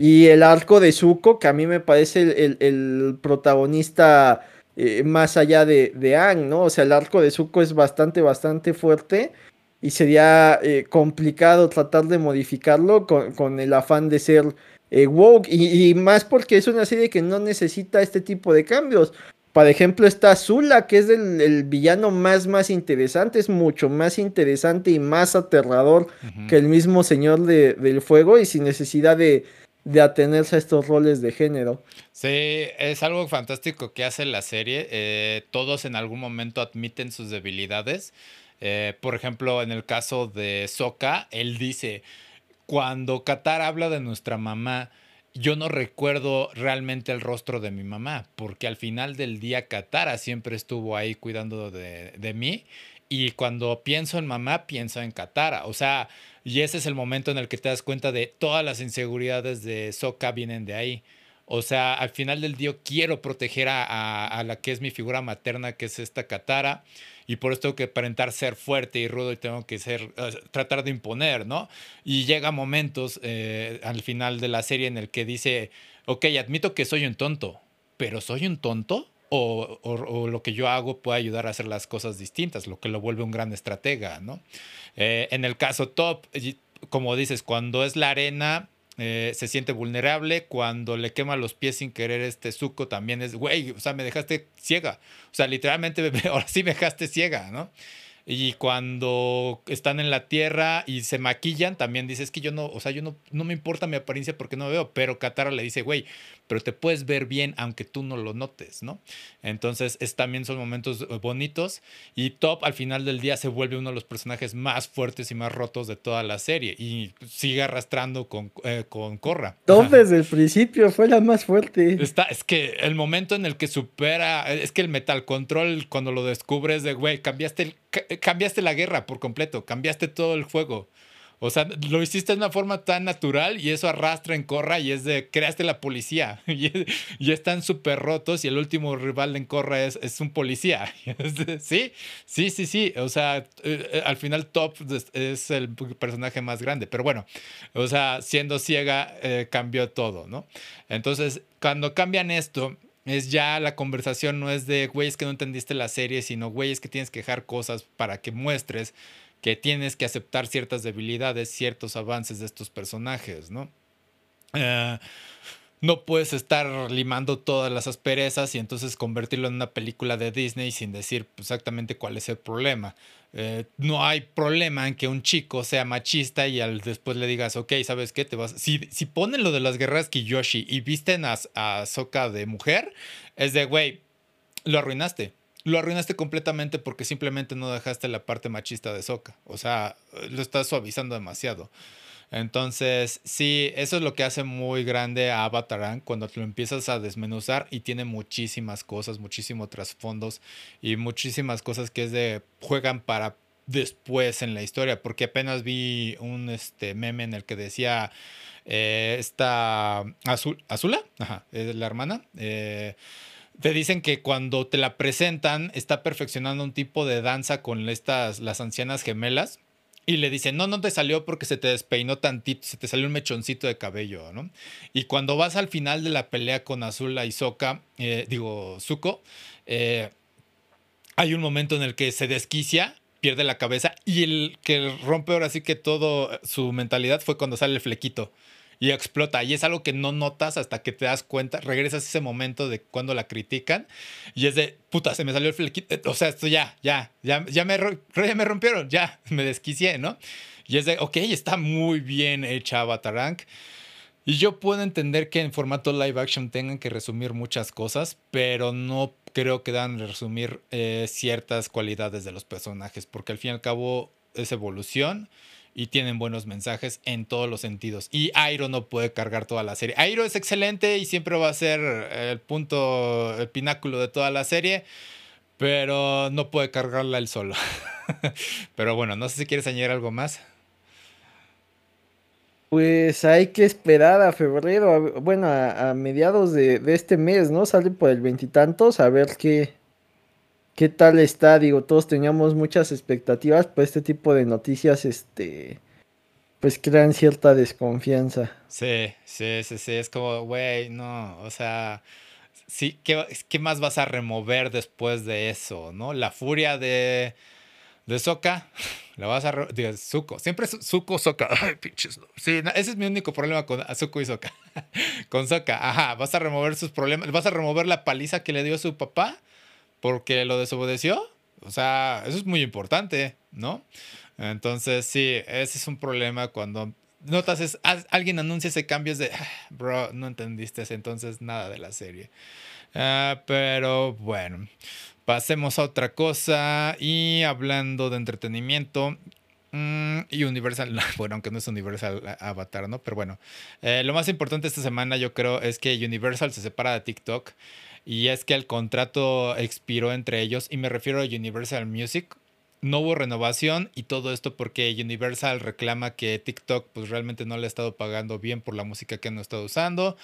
Y el arco de Zuko, que a mí me parece el, protagonista eh, más allá de, de Ang, ¿no? O sea, el arco de Zuko es bastante, bastante fuerte y sería eh, complicado tratar de modificarlo con, el afán de ser eh, woke y, y, más porque es una serie que no necesita este tipo de cambios. Por ejemplo, está Zula, que es el, villano más, más interesante, es mucho más interesante y más aterrador que el mismo Señor del Fuego y sin necesidad de, atenerse a estos roles de género. Sí, es algo fantástico que hace la serie. Eh, todos en algún momento admiten sus debilidades. Eh, por ejemplo, en el caso de Soka, él dice, cuando Qatar habla de nuestra mamá, yo no recuerdo realmente el rostro de mi mamá, porque al final del día Katara siempre estuvo ahí cuidando de, de, mí. Y cuando pienso en mamá, pienso en Katara. O sea, y ese es el momento en el que te das cuenta de todas las inseguridades de Sokka vienen de ahí. O sea, al final del día quiero proteger a, a, la que es mi figura materna, que es esta Katara y por eso tengo que aparentar ser fuerte y rudo y tengo que ser, tratar de imponer, ¿no? Y llega momentos eh, al final de la serie en el que dice, ok, admito que soy un tonto, pero ¿soy un tonto? O, o, lo que yo hago puede ayudar a hacer las cosas distintas, lo que lo vuelve un gran estratega, ¿no? Eh, en el caso top, como dices, cuando es la arena, eh, se siente vulnerable. Cuando le quema los pies sin querer este suco también es, güey, o sea, me dejaste ciega. O sea, literalmente, ahora sí me dejaste ciega, ¿no? Y cuando están en la tierra y se maquillan, también dices que yo no, o sea, yo no, no me importa mi apariencia porque no veo, pero Katara le dice, güey, pero te puedes ver bien aunque tú no lo notes, ¿no? Entonces, es, también son momentos eh, bonitos y Top al final del día se vuelve uno de los personajes más fuertes y más rotos de toda la serie y sigue arrastrando con, eh, con Korra. Top desde el principio fue la más fuerte. Está, es que el momento en el que supera, es que el Metal Control cuando lo descubres de, güey, cambiaste, cambiaste la guerra por completo, cambiaste todo el juego. O sea, lo hiciste de una forma tan natural y eso arrastra en Corra y es de, creaste la policía. Y, están súper rotos y el último rival en Corra es, es un policía. sí, sí, sí, sí. O sea, eh, eh, al final Top es el personaje más grande. Pero bueno, o sea, siendo ciega eh, cambió todo, ¿no? Entonces, cuando cambian esto es ya la conversación no es de güeyes que no entendiste la serie, sino güeyes que tienes que dejar cosas para que muestres que tienes que aceptar ciertas debilidades, ciertos avances de estos personajes, ¿no? Eh, no puedes estar limando todas las asperezas y entonces convertirlo en una película de Disney sin decir exactamente cuál es el problema. Eh, no hay problema en que un chico sea machista y al después le digas, ok, ¿sabes qué? Te vas. Si, si ponen lo de las guerras Kiyoshi y visten a, a Soka de mujer, es de, güey, lo arruinaste lo arruinaste completamente porque simplemente no dejaste la parte machista de Soka. O sea, lo estás suavizando demasiado. Entonces, sí, eso es lo que hace muy grande a Avatar cuando lo empiezas a desmenuzar y tiene muchísimas cosas, muchísimos trasfondos y muchísimas cosas que es de juegan para después en la historia, porque apenas vi un este, meme en el que decía eh, esta Azul, Azula, ajá, es la hermana, eh, te dicen que cuando te la presentan está perfeccionando un tipo de danza con estas, las ancianas gemelas. Y le dicen, no, no te salió porque se te despeinó tantito, se te salió un mechoncito de cabello, ¿no? Y cuando vas al final de la pelea con Azula y Soka, eh, digo, Zuko, eh, hay un momento en el que se desquicia, pierde la cabeza y el que rompe ahora sí que todo su mentalidad fue cuando sale el flequito y explota. Y es algo que no notas hasta que te das cuenta, regresas a ese momento de cuando la critican y es de, puta, se me salió el flequito. O sea, esto ya, ya, ya, ya, me, ya me rompieron, ya, me desquicié, ¿no? Y es de, ok, está muy bien hecha Avatar Y yo puedo entender que en formato live action tengan que resumir muchas cosas, pero no creo que dan resumir eh, ciertas cualidades de los personajes, porque al fin y al cabo es evolución y tienen buenos mensajes en todos los sentidos. Y Airo no puede cargar toda la serie. Airo es excelente y siempre va a ser el punto, el pináculo de toda la serie, pero no puede cargarla él solo. pero bueno, no sé si quieres añadir algo más. Pues hay que esperar a febrero, bueno, a, mediados de, de, este mes, ¿no? Sale por el veintitantos, a ver qué, qué tal está. Digo, todos teníamos muchas expectativas, pues este tipo de noticias, este, pues crean cierta desconfianza. Sí, sí, sí, sí, es como, güey, no, o sea, sí, ¿qué, ¿qué más vas a remover después de eso, no? La furia de de Soca, la vas a. De Zuko. Siempre es Zuko. Ay, pinches. Sí, ese es mi único problema con Zuko y Soca. con Soca. Ajá, vas a remover sus problemas. Vas a remover la paliza que le dio su papá porque lo desobedeció. O sea, eso es muy importante, ¿no? Entonces, sí, ese es un problema cuando notas es alguien anuncia ese cambio es de ah, bro no entendiste entonces nada de la serie ah, pero bueno Pasemos a otra cosa y hablando de entretenimiento. Mm, y Universal, bueno, aunque no es Universal Avatar, ¿no? Pero bueno, eh, lo más importante esta semana yo creo es que Universal se separa de TikTok y es que el contrato expiró entre ellos y me refiero a Universal Music. No hubo renovación y todo esto porque Universal reclama que TikTok pues realmente no le ha estado pagando bien por la música que han estado usando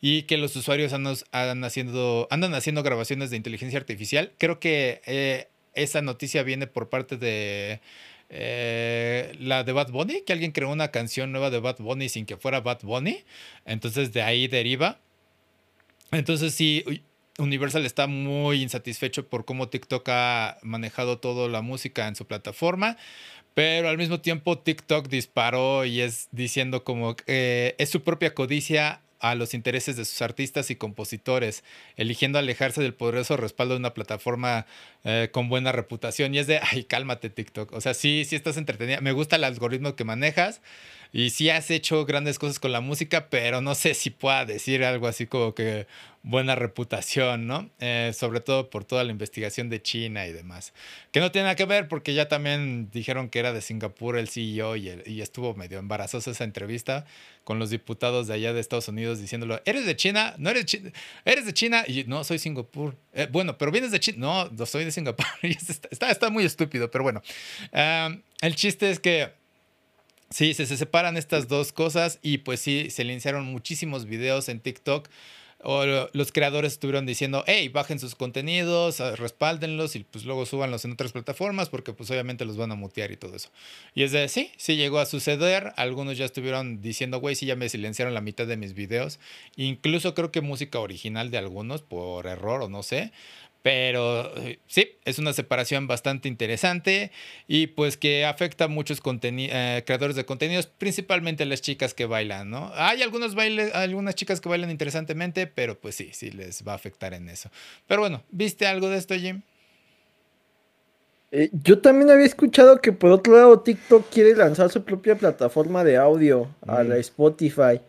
y que los usuarios andan, haciendo, andan haciendo grabaciones de inteligencia artificial. Creo que eh, esa noticia viene por parte de eh, la de Bad Bunny, que alguien creó una canción nueva de Bad Bunny sin que fuera Bad Bunny. Entonces de ahí deriva. Entonces sí, Universal está muy insatisfecho por cómo TikTok ha manejado toda la música en su plataforma. Pero al mismo tiempo TikTok disparó y es diciendo como que es su propia codicia a los intereses de sus artistas y compositores, eligiendo alejarse del poderoso respaldo de una plataforma eh, con buena reputación. Y es de, ay, cálmate TikTok. O sea, sí, sí estás entretenida. Me gusta el algoritmo que manejas y sí has hecho grandes cosas con la música, pero no sé si pueda decir algo así como que buena reputación, ¿no? Eh, sobre todo por toda la investigación de China y demás. Que no tiene nada que ver porque ya también dijeron que era de Singapur el CEO y, y estuvo medio embarazosa esa entrevista con los diputados de allá de Estados Unidos diciéndolo, ¿eres de China? No eres, ¿Eres de China? Y no, soy Singapur. Eh, bueno, pero vienes de China. No, no soy de Singapur. está, está, muy estúpido, pero bueno. el chiste es que... Sí, se, se separan estas dos cosas y pues sí, se iniciaron muchísimos videos en TikTok o los creadores estuvieron diciendo, hey, bajen sus contenidos, ah, respáldenlos y pues luego súbanlos en otras plataformas porque pues obviamente los van a mutear y todo eso. Y es de, sí, sí llegó a suceder. Algunos ya estuvieron diciendo, güey, sí, ya me silenciaron la mitad de mis videos. Incluso creo que música original de algunos por error o no sé. Pero eh, sí, es una separación bastante interesante y pues que afecta a muchos eh, creadores de contenidos, principalmente a las chicas que bailan, ¿no? Hay algunos bailes, algunas chicas que bailan interesantemente, pero pues sí, sí les va a afectar en eso. Pero bueno, ¿viste algo de esto, Jim? Eh, yo también había escuchado que por otro lado TikTok quiere lanzar su propia plataforma de audio a la mm. Spotify.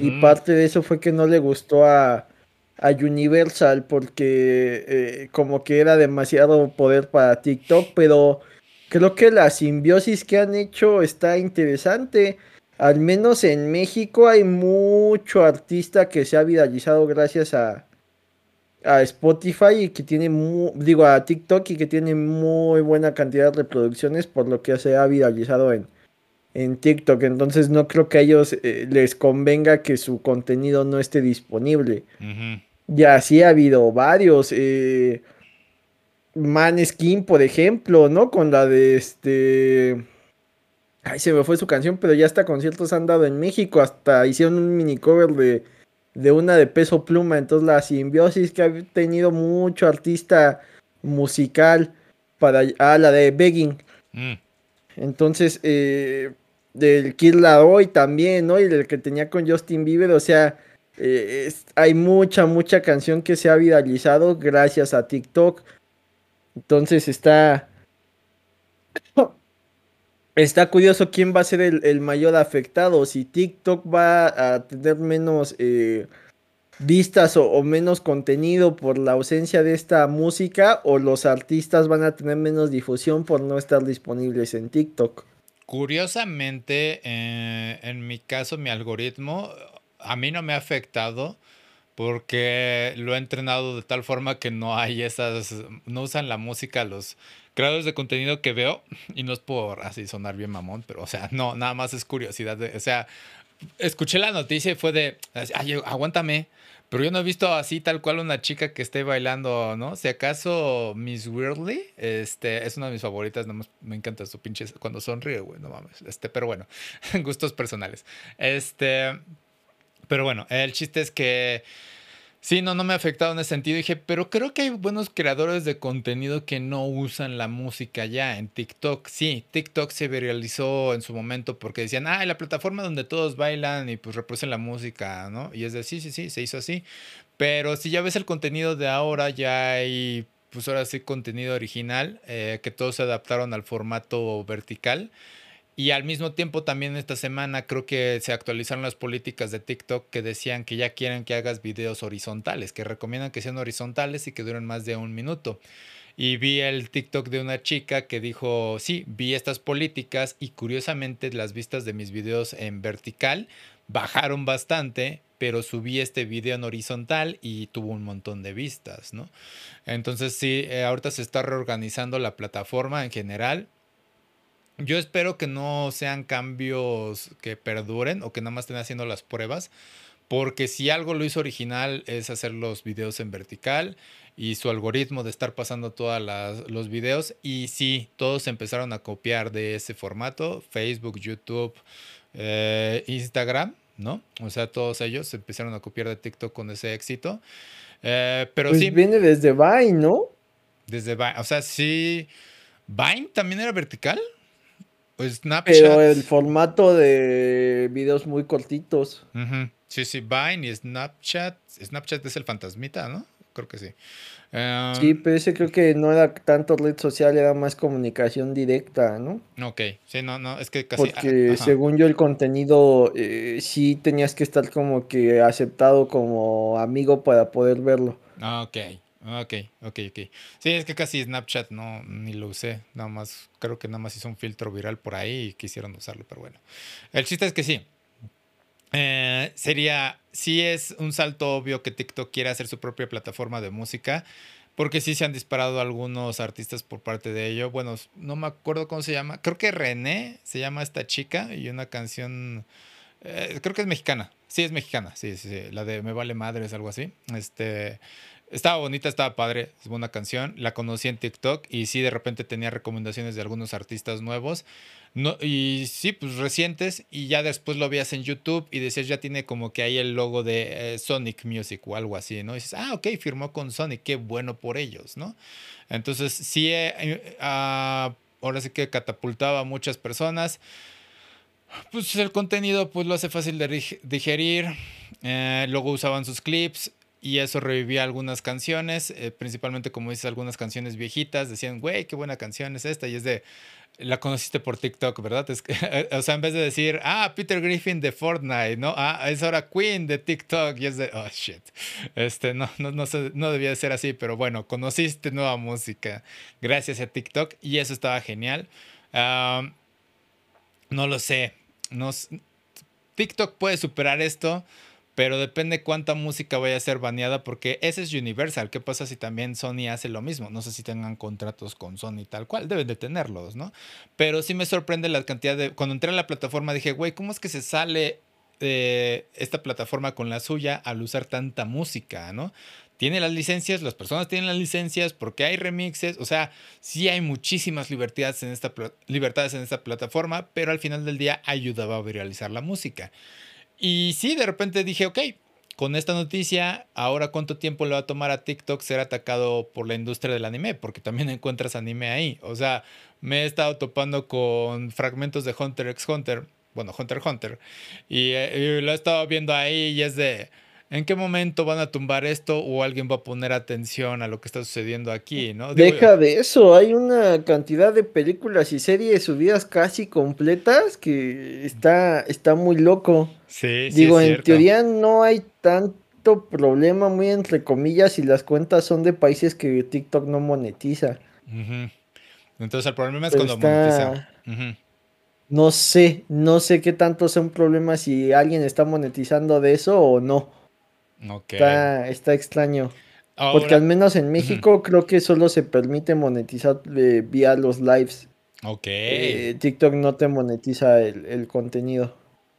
Y parte de eso fue que no le gustó a, a Universal porque eh, como que era demasiado poder para TikTok, pero creo que la simbiosis que han hecho está interesante. Al menos en México hay mucho artista que se ha viralizado gracias a, a Spotify y que tiene, digo, a TikTok y que tiene muy buena cantidad de reproducciones por lo que se ha viralizado en, en TikTok. Entonces no creo que a ellos eh, les convenga que su contenido no esté disponible. Ya sí ha habido varios. Eh, Maneskin, por ejemplo, ¿no? Con la de este. Ay, se me fue su canción, pero ya hasta conciertos han dado en México. Hasta hicieron un mini cover de, de una de peso pluma. Entonces, la simbiosis que ha tenido mucho artista musical para. Ah, la de Begging. Mm. Entonces, eh, del Kid Laroi también, ¿no? Y el que tenía con Justin Bieber, o sea eh, hay mucha, mucha canción que se ha viralizado gracias a TikTok. Entonces está... Está curioso quién va a ser el, mayor afectado. Si TikTok va a tener menos eh, vistas o, menos contenido por la ausencia de esta música o los artistas van a tener menos difusión por no estar disponibles en TikTok. curiosamente, eh, en mi caso, mi algoritmo a mí no me ha afectado porque lo he entrenado de tal forma que no hay esas, no usan la música los creadores de contenido que veo y no es por así sonar bien mamón, pero o sea, no, nada más es curiosidad, o sea, escuché la noticia y fue de, ay, aguántame, pero yo no he visto así tal cual una chica que esté bailando, ¿no? Si acaso Miss Weirdly, este, es una de mis favoritas, me encanta su pinche cuando sonríe, güey, no mames. Este, pero bueno, gustos personales. Este, pero bueno, el chiste es que Sí, no, no me ha afectado en ese sentido. Dije, pero creo que hay buenos creadores de contenido que no usan la música ya en TikTok. Sí, TikTok se viralizó en su momento porque decían, ah, la plataforma donde todos bailan y pues reproducen la música, ¿no? Y es de, sí, sí, sí, se hizo así. Pero si ya ves el contenido de ahora, ya hay, pues ahora sí, contenido original, eh, que todos se adaptaron al formato vertical. Y al mismo tiempo también esta semana creo que se actualizaron las políticas de TikTok que decían que ya quieren que hagas videos horizontales, que recomiendan que sean horizontales y que duren más de un minuto. Y vi el TikTok de una chica que dijo, sí, vi estas políticas y curiosamente las vistas de mis videos en vertical bajaron bastante, pero subí este video en horizontal y tuvo un montón de vistas, ¿no? Entonces sí, eh, ahorita se está reorganizando la plataforma en general yo espero que no sean cambios que perduren o que nada más estén haciendo las pruebas, porque si algo lo hizo original es hacer los videos en vertical y su algoritmo de estar pasando todos los videos. Y sí, todos empezaron a copiar de ese formato, Facebook, YouTube, eh, Instagram, ¿no? O sea, todos ellos empezaron a copiar de TikTok con ese éxito. Eh, pero pues sí. Viene desde Vine, ¿no? Desde Vine, o sea, sí. ¿Vine también era vertical? Pues Snapchat. Pero el formato de videos muy cortitos. Sí, sí, Vine y Snapchat. Snapchat es el fantasmita, ¿no? Creo que sí. sí, pero ese creo que no era tanto red social, era más comunicación directa, ¿no? Ok, sí, no, no, es que casi. Porque según yo el contenido eh, sí tenías que estar como que aceptado como amigo para poder verlo. Ah, ok, Ok, ok, ok. Sí, es que casi Snapchat no, ni lo usé. Nada más, creo que nada más hizo un filtro viral por ahí y quisieron usarlo, pero bueno. El chiste es que sí. Eh, sería, sí es un salto obvio que TikTok quiera hacer su propia plataforma de música, porque sí se han disparado algunos artistas por parte de ello. Bueno, no me acuerdo cómo se llama. Creo que René se llama esta chica y una canción, eh, creo que es mexicana. Sí, es mexicana, sí, sí, sí, la de Me Vale Madres, algo así. Este, estaba bonita, estaba padre, es buena canción. La conocí en TikTok y sí, de repente tenía recomendaciones de algunos artistas nuevos. No, y sí, pues recientes. Y ya después lo veías en YouTube y decías, ya tiene como que ahí el logo de eh, Sonic Music o algo así, ¿no? Y dices, ah, ok, firmó con Sonic, qué bueno por ellos, ¿no? Entonces, sí, eh, eh, ah, ahora sí que catapultaba a muchas personas. Pues el contenido pues lo hace fácil de digerir. luego usaban sus clips y eso revivía algunas canciones, eh, principalmente como dices, algunas canciones viejitas, decían, güey, qué buena canción es esta, y es de, la conociste por TikTok, ¿verdad? Es que, o sea, en vez de decir, ah, Peter Griffin de Fortnite, ¿no? Ah, es ahora Queen de TikTok, y es de, oh, shit. Este, no, no, no, no debía de ser así, pero bueno, conociste nueva música gracias a TikTok, y eso estaba genial. no lo sé, no, TikTok puede superar esto pero depende cuánta música vaya a ser baneada porque ese es Universal. ¿Qué pasa si también Sony hace lo mismo? No sé si tengan contratos con Sony tal cual, deben de tenerlos, ¿no? Pero sí me sorprende la cantidad de... Cuando entré a la plataforma dije, güey, ¿cómo es que se sale de esta plataforma con la suya al usar tanta música, ¿no? Tiene las licencias, las personas tienen las licencias, porque hay remixes, o sea, sí hay muchísimas libertades en esta, libertades en esta plataforma, pero al final del día ayudaba a viralizar la música. Y sí, de repente dije, ok, con esta noticia, ahora cuánto tiempo le va a tomar a TikTok ser atacado por la industria del anime, porque también encuentras anime ahí. O sea, me he estado topando con fragmentos de Hunter x Hunter, bueno, Hunter x Hunter, y, eh, y lo he estado viendo ahí y es de ¿En qué momento van a tumbar esto o alguien va a poner atención a lo que está sucediendo aquí? Deja de eso, hay una cantidad de películas y series subidas casi completas que está, está muy loco. Sí, sí. Digo, en teoría no hay tanto problema, muy entre comillas, si las cuentas son de países que TikTok no monetiza. Entonces el problema es cuando monetiza. no sé, no sé qué tanto sea un problema si alguien está monetizando de eso o no. Está, está extraño. Porque al menos en México creo que solo se permite monetizar eh, vía los lives. Ok. Eh, TikTok no te monetiza el, contenido.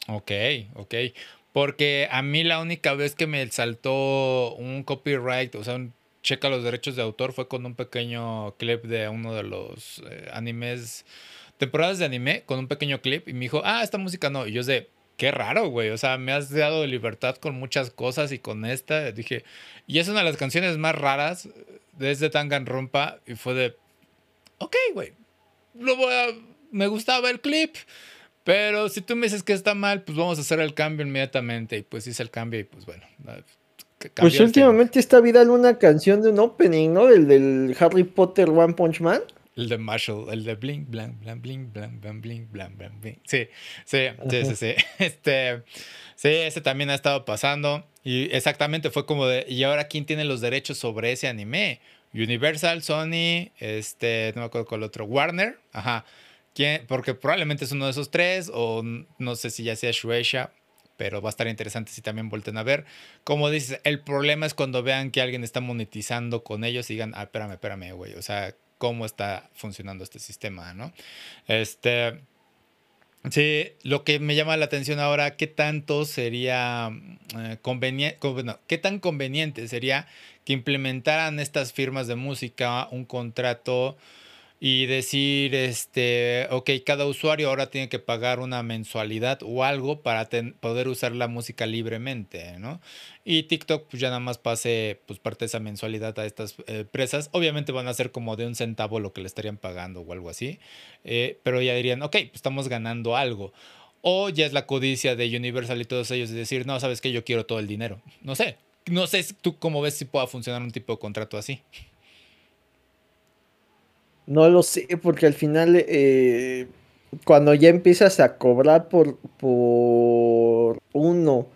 Ok, ok. Porque a mí la única vez que me saltó un copyright, o sea, un checa los derechos de autor, fue con un pequeño clip de uno de los eh, animes, temporadas de anime, con un pequeño clip, y me dijo, ah, esta música no. Y yo sé, qué raro, güey. O sea, me has dado libertad con muchas cosas y con esta dije, y es una de las canciones más raras desde Tanganrompa y fue de, ok, güey, lo voy a, me gustaba el clip. Pero si tú me dices que está mal, pues vamos a hacer el cambio inmediatamente. Y pues hice el cambio y pues bueno. Pues últimamente está viral una canción de un opening, ¿no? El del Harry Potter One Punch Man. El de Marshall, el de Bling, Blang, Blang, Bling, Blang, Blang, Bling, Blang, Blang, Bling. Sí, sí, sí, sí, sí. Este, sí, ese también ha estado pasando. Y exactamente fue como de, ¿y ahora quién tiene los derechos sobre ese anime? Universal, Sony, este, no me acuerdo cuál otro, Warner, ajá. Porque probablemente es uno de esos tres, o no sé si ya sea Shueisha, pero va a estar interesante si también vuelten a ver. Como dices, el problema es cuando vean que alguien está monetizando con ellos y digan, ah, espérame, espérame, güey, o sea, ¿cómo está funcionando este sistema, no? Este. Sí, lo que me llama la atención ahora, ¿qué tanto sería eh, conveniente, qué tan conveniente sería que implementaran estas firmas de música un contrato y decir, este, ok, cada usuario ahora tiene que pagar una mensualidad o algo para poder usar la música libremente, ¿no? Y TikTok pues ya nada más pase pues parte de esa mensualidad a estas eh, empresas. Obviamente van a ser como de un centavo lo que le estarían pagando o algo así, eh, pero ya dirían, ok, pues estamos ganando algo. O ya es la codicia de Universal y todos ellos de decir, no, sabes que yo quiero todo el dinero. No sé, no sé tú cómo ves si pueda funcionar un tipo de contrato así. No lo sé, porque al final, eh, cuando ya empiezas a cobrar por, por uno,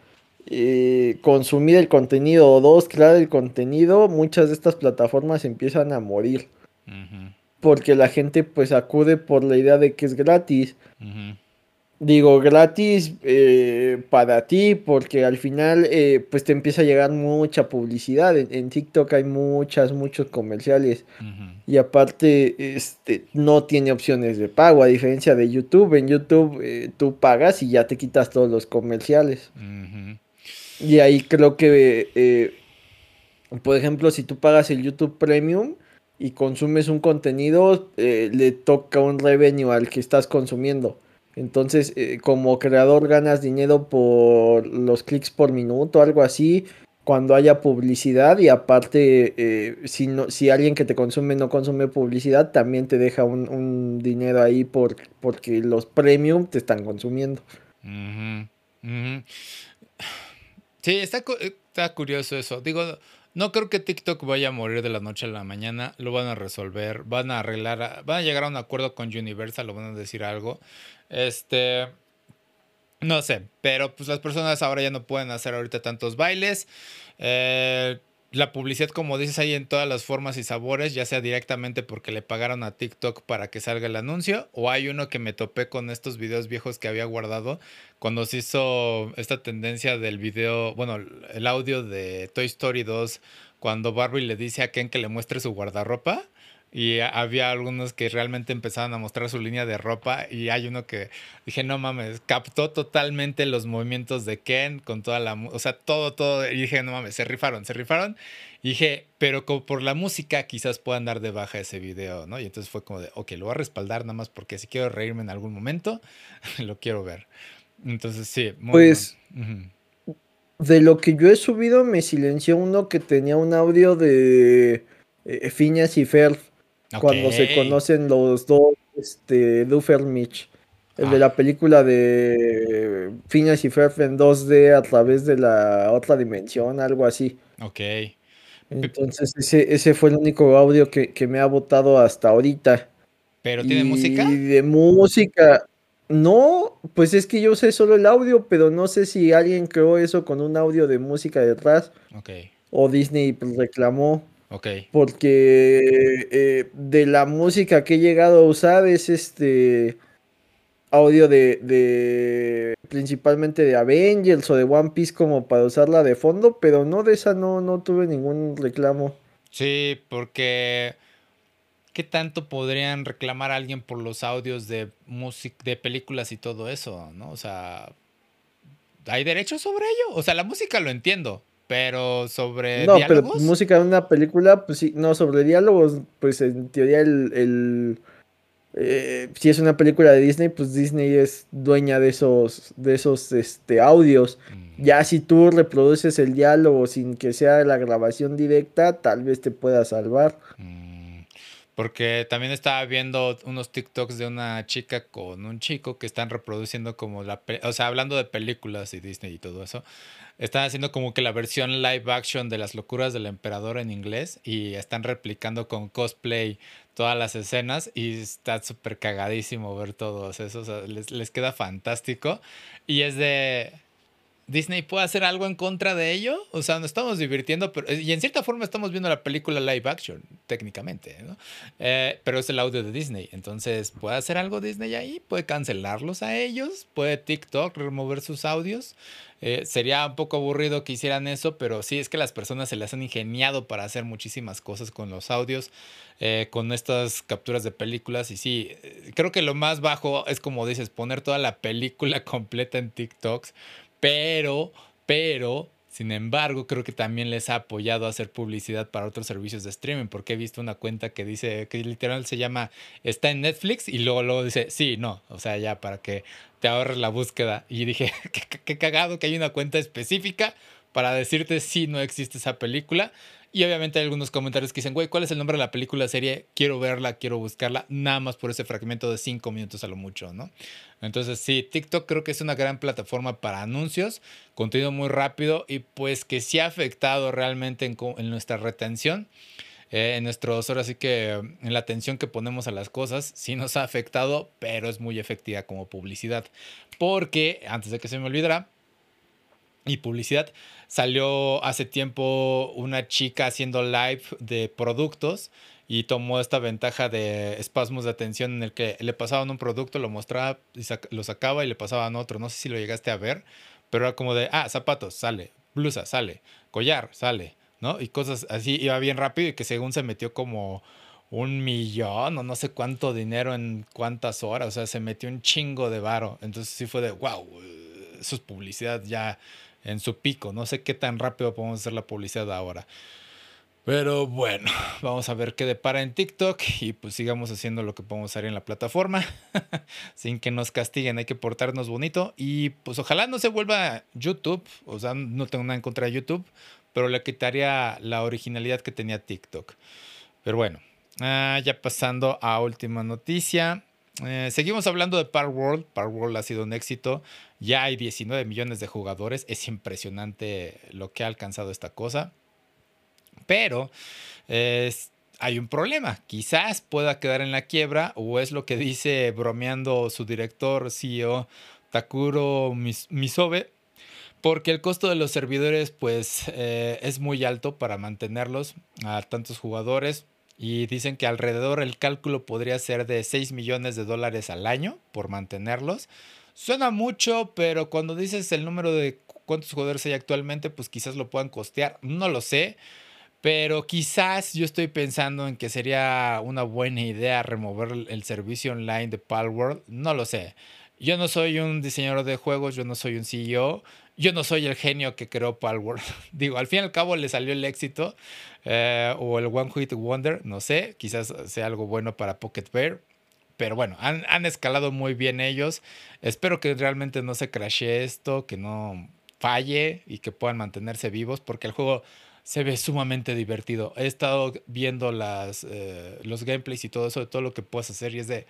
eh, consumir el contenido o dos, crear el contenido, muchas de estas plataformas empiezan a morir. Porque la gente pues acude por la idea de que es gratis digo, gratis eh, para ti, porque al final eh, pues te empieza a llegar mucha publicidad. En, TikTok hay muchas, muchos comerciales. Y aparte, este, no tiene opciones de pago, a diferencia de YouTube. En YouTube eh, tú pagas y ya te quitas todos los comerciales. Y ahí creo que, por ejemplo, si tú pagas el YouTube Premium, y consumes un contenido, le toca un revenue al que estás consumiendo. Entonces, eh, como creador ganas dinero por los clics por minuto, algo así, cuando haya publicidad y aparte, eh, si, no, si alguien que te consume no consume publicidad, también te deja un, dinero ahí por, porque los premium te están consumiendo. Sí, está, está curioso eso. Digo, no creo que TikTok vaya a morir de la noche a la mañana. Lo van a resolver, van a arreglar, van a llegar a un acuerdo con Universal, lo van a decir algo. Este. No sé, pero pues las personas ahora ya no pueden hacer ahorita tantos bailes. Eh, la publicidad, como dices, hay en todas las formas y sabores, ya sea directamente porque le pagaron a TikTok para que salga el anuncio, o hay uno que me topé con estos videos viejos que había guardado cuando se hizo esta tendencia del video, bueno, el audio de Toy Story 2, cuando Barbie le dice a Ken que le muestre su guardarropa. Y había algunos que realmente empezaban a mostrar su línea de ropa. Y hay uno que dije, no mames, captó totalmente los movimientos de Ken con toda la. O sea, todo, todo. Y dije, no mames, se rifaron, se rifaron. Y dije, pero como por la música quizás puedan dar de baja ese video, ¿no? Y entonces fue como de, ok, lo voy a respaldar nada más porque si quiero reírme en algún momento, lo quiero ver. Entonces, sí. pues. De lo que yo he subido, me silenció uno que tenía un audio de eh, Phineas y Cuando se conocen los dos, este, Mitch. El de ah. la película de Phineas y Ferb en 2D a través de la otra dimensión, algo así. Ok. Entonces ese, ese fue el único audio que, me ha votado hasta ahorita. ¿Pero tiene música? Y de música. No, pues es que yo sé solo el audio, pero no sé si alguien creó eso con un audio de música detrás. Ok. O Disney pues, reclamó. Porque eh, de la música que he llegado a usar es este. audio de, de principalmente de Avengers o de One Piece como para usarla de fondo, pero no de esa no, no tuve ningún reclamo. Sí, porque ¿qué tanto podrían reclamar a alguien por los audios de música, de películas y todo eso? ¿No? O sea, ¿hay derechos sobre ello? O sea, la música lo entiendo, pero sobre no, pero música de una película, pues sí, no, sobre diálogos, pues en teoría el, eh, si es una película de Disney, pues Disney es dueña de esos, de esos este, audios. Mm. Ya si tú reproduces el diálogo sin que sea la grabación directa, tal vez te pueda salvar. Mm. Porque también estaba viendo unos TikToks de una chica con un chico que están reproduciendo como la... O sea, hablando de películas y Disney y todo eso. Están haciendo como que la versión live action de las locuras del emperador en inglés y están replicando con cosplay todas las escenas y está súper cagadísimo ver todos esos. les, les queda fantástico. Y es de Disney puede hacer algo en contra de ello. O sea, nos estamos divirtiendo, pero, y en cierta forma estamos viendo la película live action, técnicamente, ¿no? Eh, pero es el audio de Disney. Entonces, ¿puede hacer algo Disney ahí? ¿Puede cancelarlos a ellos? ¿Puede TikTok remover sus audios? Eh, sería un poco aburrido que hicieran eso, pero sí es que las personas se les han ingeniado para hacer muchísimas cosas con los audios, eh, con estas capturas de películas. Y sí, creo que lo más bajo es como dices, poner toda la película completa en TikToks pero, pero, sin embargo, creo que también les ha apoyado a hacer publicidad para otros servicios de streaming, porque he visto una cuenta que dice, que literal se llama, está en Netflix y luego, luego dice, sí, no, o sea, ya para que te ahorres la búsqueda. Y dije, qué, cagado que hay una cuenta específica para decirte si no existe esa película. Y obviamente hay algunos comentarios que dicen, güey, ¿cuál es el nombre de la película, serie? Quiero verla, quiero buscarla, nada más por ese fragmento de cinco minutos a lo mucho, ¿no? Entonces sí, TikTok creo que es una gran plataforma para anuncios, contenido muy rápido y pues que sí ha afectado realmente en, nuestra retención. Eh, en nuestros, ahora sí que en la atención que ponemos a las cosas, sí nos ha afectado, pero es muy efectiva como publicidad. Porque, antes de que se me olvidara, y publicidad. Salió hace tiempo una chica haciendo live de productos y tomó esta ventaja de espasmos de atención en el que le pasaban un producto, lo mostraba y lo sacaba y le pasaban otro. No sé si lo llegaste a ver, pero era como de, ah, zapatos, sale, blusa, sale, collar, sale, ¿no? Y cosas así, iba bien rápido y que según se metió como un millón o no sé cuánto dinero en cuántas horas, o sea, se metió un chingo de varo. Entonces sí fue de, wow, eso es publicidad ya en su pico. No sé qué tan rápido podemos hacer la publicidad ahora. Pero bueno, vamos a ver qué depara en TikTok y pues sigamos haciendo lo que podemos hacer en la plataforma sin que nos castiguen. Hay que portarnos bonito y pues ojalá no se vuelva YouTube. O sea, no tengo nada en contra de YouTube, pero le quitaría la originalidad que tenía TikTok. Pero bueno, ah, ya pasando a última noticia. Eh, seguimos hablando de Power World. Power World ha sido un éxito. Ya hay 19 millones de jugadores. Es impresionante lo que ha alcanzado esta cosa. Pero hay un problema. Quizás pueda quedar en la quiebra o es lo que dice bromeando su director CEO Takuro Misobe. Porque el costo de los servidores pues eh, es muy alto para mantenerlos a tantos jugadores y dicen que alrededor el cálculo podría ser de 6 millones de dólares al año por mantenerlos. Suena mucho, pero cuando dices el número de cuántos jugadores hay actualmente, pues quizás lo puedan costear. No lo sé, pero quizás yo estoy pensando en que sería una buena idea remover el servicio online de Palworld. No lo sé. Yo no soy un diseñador de juegos, yo no soy un CEO, yo no soy el genio que creó Palworld. Digo, al fin y al cabo le salió el éxito eh, o el One Hit Wonder, no sé, quizás sea algo bueno para Pocket Bear. Pero bueno, han, escalado muy bien ellos. Espero que realmente no se crashe esto, que no falle y que puedan mantenerse vivos porque el juego se ve sumamente divertido. He estado viendo las, eh, los gameplays y todo eso, de todo lo que puedes hacer y es de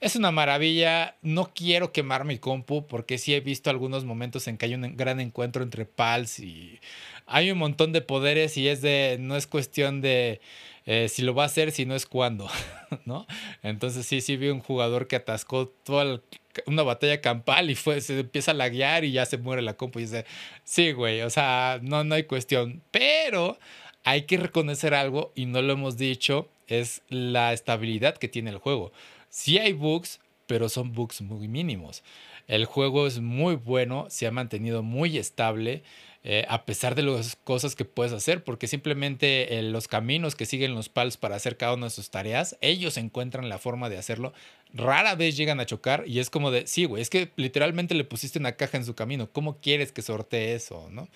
es una maravilla. No quiero quemar mi compu porque sí he visto algunos momentos en que hay un gran encuentro entre pals y hay un montón de poderes y es de, no es cuestión de eh, si lo va a hacer, si no es cuándo, ¿no? Entonces sí, sí vi un jugador que atascó toda una batalla campal y fue, se empieza a laguear y ya se muere la compu y dice, sí, güey, o sea, no, no hay cuestión, pero hay que reconocer algo y no lo hemos dicho, es la estabilidad que tiene el juego. Si hay bugs, pero son bugs muy mínimos. El juego es muy bueno, se ha mantenido muy estable. Eh, a pesar de las cosas que puedes hacer, porque simplemente eh, los caminos que siguen los pals para hacer cada una de sus tareas, ellos encuentran la forma de hacerlo. Rara vez llegan a chocar y es como de, sí, güey, es que literalmente le pusiste una caja en su camino. ¿Cómo quieres que sortee eso? ¿no?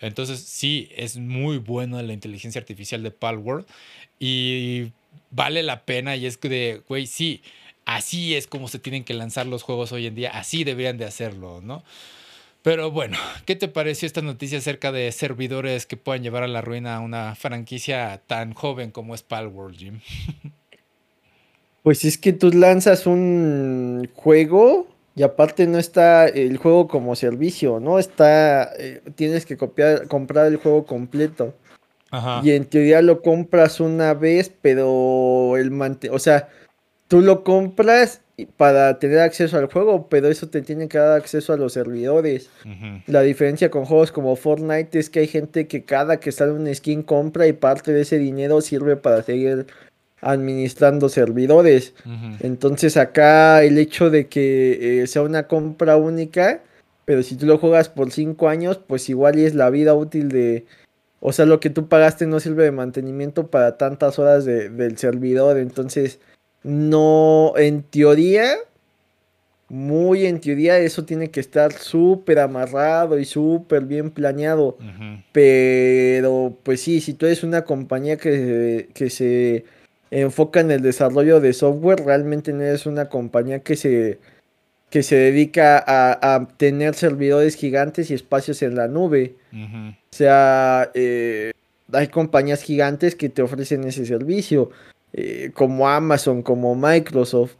Entonces, sí, es muy bueno la inteligencia artificial de Palworld y vale la pena y es que de, güey, sí, así es como se tienen que lanzar los juegos hoy en día, así deberían de hacerlo, ¿no? Pero bueno, ¿qué te pareció esta noticia acerca de servidores que puedan llevar a la ruina a una franquicia tan joven como es Palworld, Jim? Pues es que tú lanzas un juego y aparte no está el juego como servicio, ¿no? Está, eh, tienes que copiar, comprar el juego completo. Ajá. Y en teoría lo compras una vez, pero el mante, o sea, tú lo compras para tener acceso al juego, pero eso te tiene que dar acceso a los servidores. La diferencia con juegos como Fortnite es que hay gente que cada que sale un skin compra y parte de ese dinero sirve para seguir administrando servidores. Entonces acá el hecho de que eh, sea una compra única, pero si tú lo juegas por 5 años, pues igual y es la vida útil de... O sea, lo que tú pagaste no sirve de mantenimiento para tantas horas del servidor. Entonces no, en teoría, muy en teoría, eso tiene que estar súper amarrado y súper bien planeado. Pero, pues sí, si tú eres una compañía que, que se enfoca en el desarrollo de software, realmente no eres una compañía que se, que se dedica a, tener servidores gigantes y espacios en la nube. O sea, eh, hay compañías gigantes que te ofrecen ese servicio. Eh, como Amazon, como Microsoft.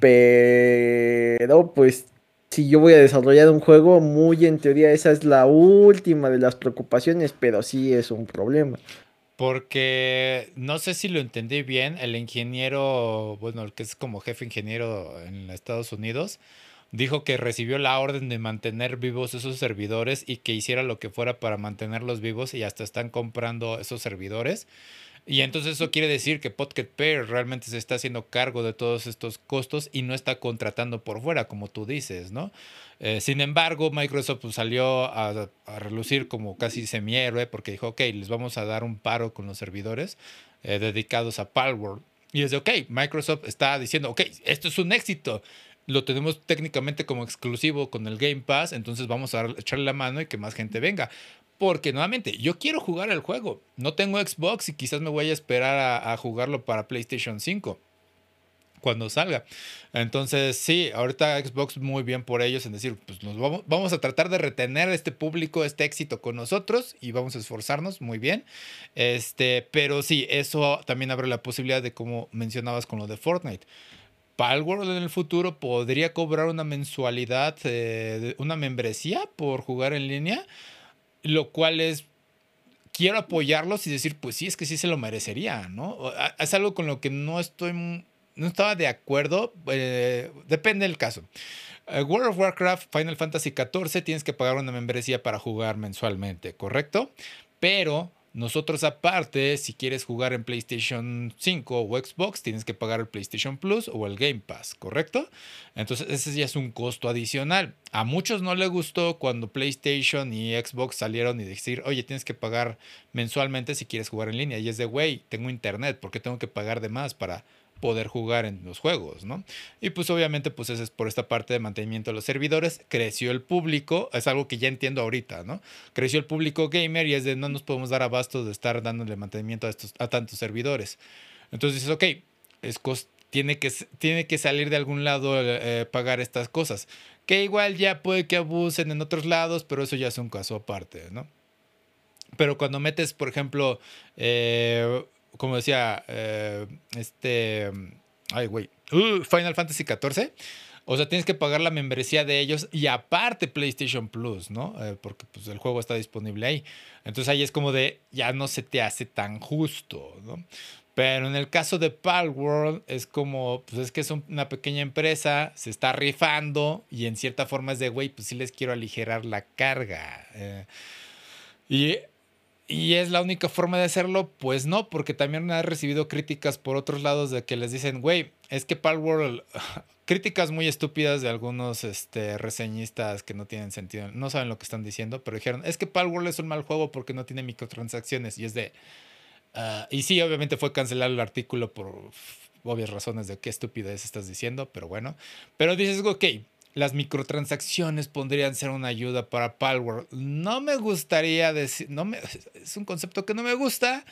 Pero pues si yo voy a desarrollar un juego, muy en teoría esa es la última de las preocupaciones, pero sí es un problema. Porque no sé si lo entendí bien, el ingeniero, bueno, el que es como jefe ingeniero en Estados Unidos, dijo que recibió la orden de mantener vivos esos servidores y que hiciera lo que fuera para mantenerlos vivos y hasta están comprando esos servidores. Y entonces eso quiere decir que Pocket Pair realmente se está haciendo cargo de todos estos costos y no está contratando por fuera, como tú dices, ¿no? Eh, sin embargo, Microsoft pues, salió a, relucir como casi semihéroe porque dijo, ok, les vamos a dar un paro con los servidores eh, dedicados a Palworld. Y es de, ok, Microsoft está diciendo, ok, esto es un éxito. Lo tenemos técnicamente como exclusivo con el Game Pass, entonces vamos a echarle la mano y que más gente venga. Porque nuevamente, yo quiero jugar el juego. No tengo Xbox y quizás me voy a esperar a, jugarlo para PlayStation 5 cuando salga. Entonces, sí, ahorita Xbox muy bien por ellos en decir, pues nos vamos, vamos, a tratar de retener este público, este éxito con nosotros y vamos a esforzarnos muy bien. Este, pero sí, eso también abre la posibilidad de, como mencionabas con lo de Fortnite. Palworld en el futuro podría cobrar una mensualidad, eh, una membresía por jugar en línea lo cual es, quiero apoyarlos y decir, pues sí, es que sí se lo merecería, ¿no? Es algo con lo que no estoy, no estaba de acuerdo, eh, depende del caso. Eh, World of Warcraft, Final Fantasy XIV, tienes que pagar una membresía para jugar mensualmente, ¿correcto? Pero nosotros aparte, si quieres jugar en PlayStation 5 o Xbox, tienes que pagar el PlayStation Plus o el Game Pass, ¿correcto? Entonces ese ya es un costo adicional. A muchos no les gustó cuando PlayStation y Xbox salieron y decir, oye, tienes que pagar mensualmente si quieres jugar en línea. Y es de, güey, tengo internet, ¿por qué tengo que pagar de más para poder jugar en los juegos, ¿no? Y pues obviamente pues es por esta parte de mantenimiento de los servidores, creció el público, es algo que ya entiendo ahorita, ¿no? Creció el público gamer y es de no nos podemos dar abasto de estar dándole mantenimiento a, estos, a tantos servidores. Entonces dices, ok, es tiene, que, tiene que salir de algún lado eh, pagar estas cosas, que igual ya puede que abusen en otros lados, pero eso ya es un caso aparte, ¿no? Pero cuando metes, por ejemplo, eh, como decía, eh, este, ay, güey, uh, Final Fantasy XIV. O sea, tienes que pagar la membresía de ellos y aparte PlayStation Plus, ¿no? Eh, porque pues, el juego está disponible ahí. Entonces ahí es como de, ya no se te hace tan justo, ¿no? Pero en el caso de Palworld es como, pues es que es una pequeña empresa, se está rifando y en cierta forma es de, güey, pues sí les quiero aligerar la carga. Eh, y ¿Y es la única forma de hacerlo? Pues no, porque también ha recibido críticas por otros lados de que les dicen, güey, es que Palworld, críticas muy estúpidas de algunos este, reseñistas que no tienen sentido, no saben lo que están diciendo, pero dijeron, es que Palworld es un mal juego porque no tiene microtransacciones y es de... Ah, y sí, obviamente fue cancelar el artículo por obvias razones de qué estupidez estás diciendo, pero bueno. Pero dices, ok, las microtransacciones podrían ser una ayuda para Palworld. No me gustaría decir, no me, es un concepto que no me gusta,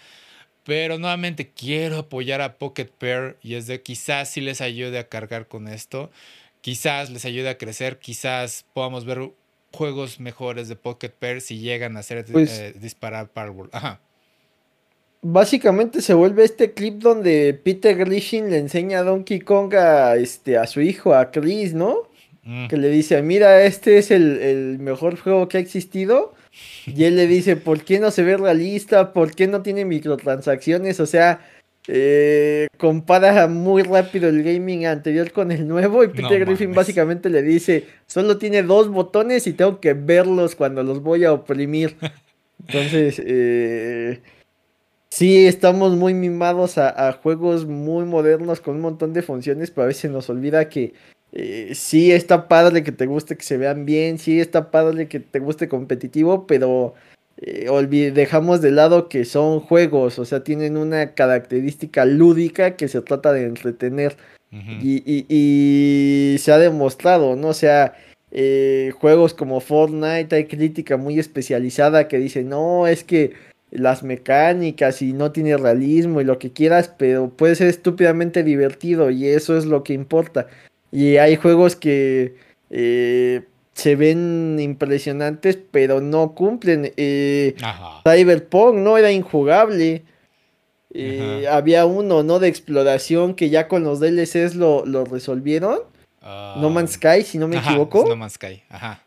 pero nuevamente quiero apoyar a Pocket Pair y es de quizás si les ayude a cargar con esto, quizás les ayude a crecer, quizás podamos ver juegos mejores de Pocket Pair si llegan a hacer Pues- eh, disparar Palworld. Ajá. Básicamente se vuelve este clip donde Peter Grishin le enseña a Donkey Kong a, este, a su hijo, a Chris, ¿no? Mm. Que le dice, mira, este es el, el mejor juego que ha existido. Y él le dice, ¿por qué no se ve realista? ¿Por qué no tiene microtransacciones? O sea, eh, compara muy rápido el gaming anterior con el nuevo. Y Peter Griffin mames. básicamente le dice, solo tiene dos botones y tengo que verlos cuando los voy a oprimir. Entonces, eh, sí, estamos muy mimados a, a juegos muy modernos con un montón de funciones, pero a veces nos olvida que eh, sí está padre que te guste que se vean bien, sí está padre que te guste competitivo, pero eh, dejamos de lado que son juegos, o sea, tienen una característica lúdica que se trata de entretener. Y, y- y se ha demostrado, ¿no? O sea, eh, juegos como Fortnite, hay crítica muy especializada que dice, no, es que las mecánicas y no tiene realismo y lo que quieras, pero puede ser estúpidamente divertido y eso es lo que importa. Y hay juegos que eh, se ven impresionantes, pero no cumplen. Eh, Ajá. Cyberpunk no era injugable. Eh, había uno, ¿no? De exploración que ya con los DLCs lo, lo resolvieron. no Man's Sky, si no me Ah, Ajá, equivoco. No Man's Sky, ajá.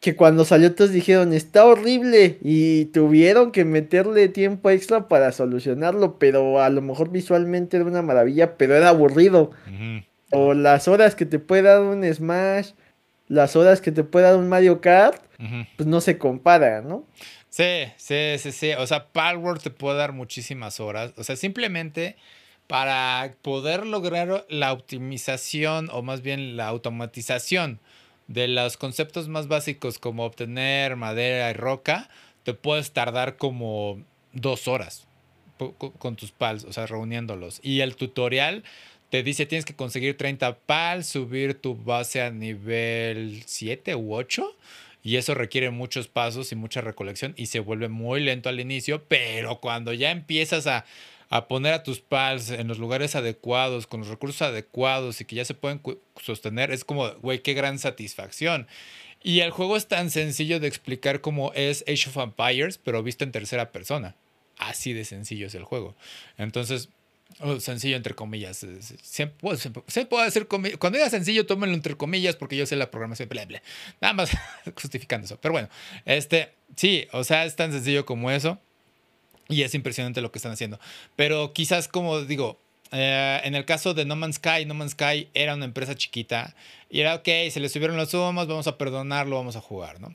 Que cuando salió todos dijeron, está horrible. Y tuvieron que meterle tiempo extra para solucionarlo. Pero a lo mejor visualmente era una maravilla, pero era aburrido. Ujú. O las horas que te puede dar un Smash, las horas que te puede dar un Mario Kart, pues no se compara, ¿no? Sí, sí, sí, sí. O sea, Palworld te puede dar muchísimas horas. O sea, simplemente para poder lograr la optimización o más bien la automatización de los conceptos más básicos como obtener madera y roca, te puedes tardar como dos horas con tus pals, o sea, reuniéndolos. Y el tutorial te dice tienes que conseguir 30 pals, subir tu base a nivel 7 u 8. Y eso requiere muchos pasos y mucha recolección y se vuelve muy lento al inicio, pero cuando ya empiezas a, a poner a tus pals en los lugares adecuados, con los recursos adecuados y que ya se pueden sostener, es como, güey, qué gran satisfacción. Y el juego es tan sencillo de explicar como es Age of Empires, pero visto en tercera persona. Así de sencillo es el juego. Entonces, sencillo entre comillas. Siempre, siempre- siempre puedo decir comi- Cuando diga sencillo, tómenlo entre comillas porque yo sé la programación. Bla, bla. Nada más justificando eso. Pero bueno, este, sí, o sea, es tan sencillo como eso. Y es impresionante lo que están haciendo. Pero quizás, como digo, eh, en el caso de No Man's Sky, No Man's Sky era una empresa chiquita. Y era, ok, se le subieron los humos, vamos a perdonarlo, vamos a jugar, ¿no?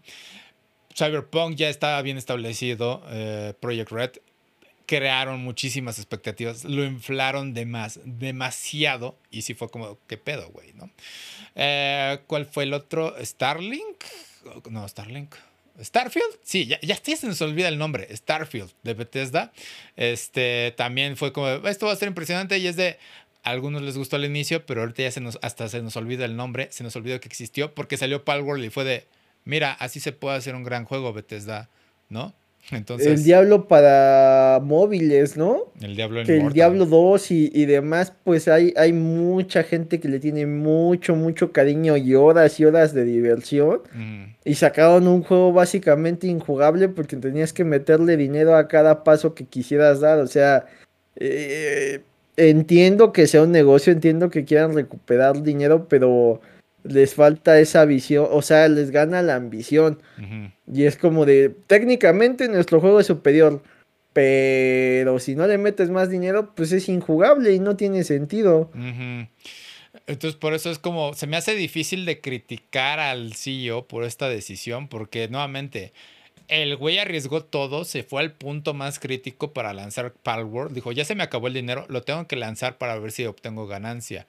Cyberpunk ya estaba bien establecido, eh, Project Red. Crearon muchísimas expectativas, lo inflaron de más, demasiado. Y sí fue como, ¿qué pedo, güey? ¿no? Eh, ¿Cuál fue el otro? ¿Starlink? No, Starlink. Starfield, sí, ya, se nos olvida el nombre, Starfield de Bethesda. Este también fue como, esto va a ser impresionante y es de, a algunos les gustó al inicio, pero ahorita ya se nos, hasta se nos olvida el nombre, se nos olvidó que existió porque salió Palworld y fue de, mira, así se puede hacer un gran juego Bethesda, ¿no? Entonces, el Diablo para móviles, ¿no? el Diablo Que el. Diablo 2 y, y demás, pues hay, hay mucha gente que le tiene mucho, mucho cariño y horas y horas de diversión. Y sacaron un juego básicamente injugable porque tenías que meterle dinero a cada paso que quisieras dar. O sea, eh, entiendo que sea un negocio, entiendo que quieran recuperar dinero, pero les falta esa visión, o sea, les gana la ambición. Y es como de, técnicamente nuestro juego es superior, pero si no le metes más dinero, pues es injugable y no tiene sentido. Entonces, por eso es como, se me hace difícil de criticar al CEO por esta decisión, porque nuevamente, el güey arriesgó todo, se fue al punto más crítico para lanzar Palworld. Dijo, ya se me acabó el dinero, lo tengo que lanzar para ver si obtengo ganancia.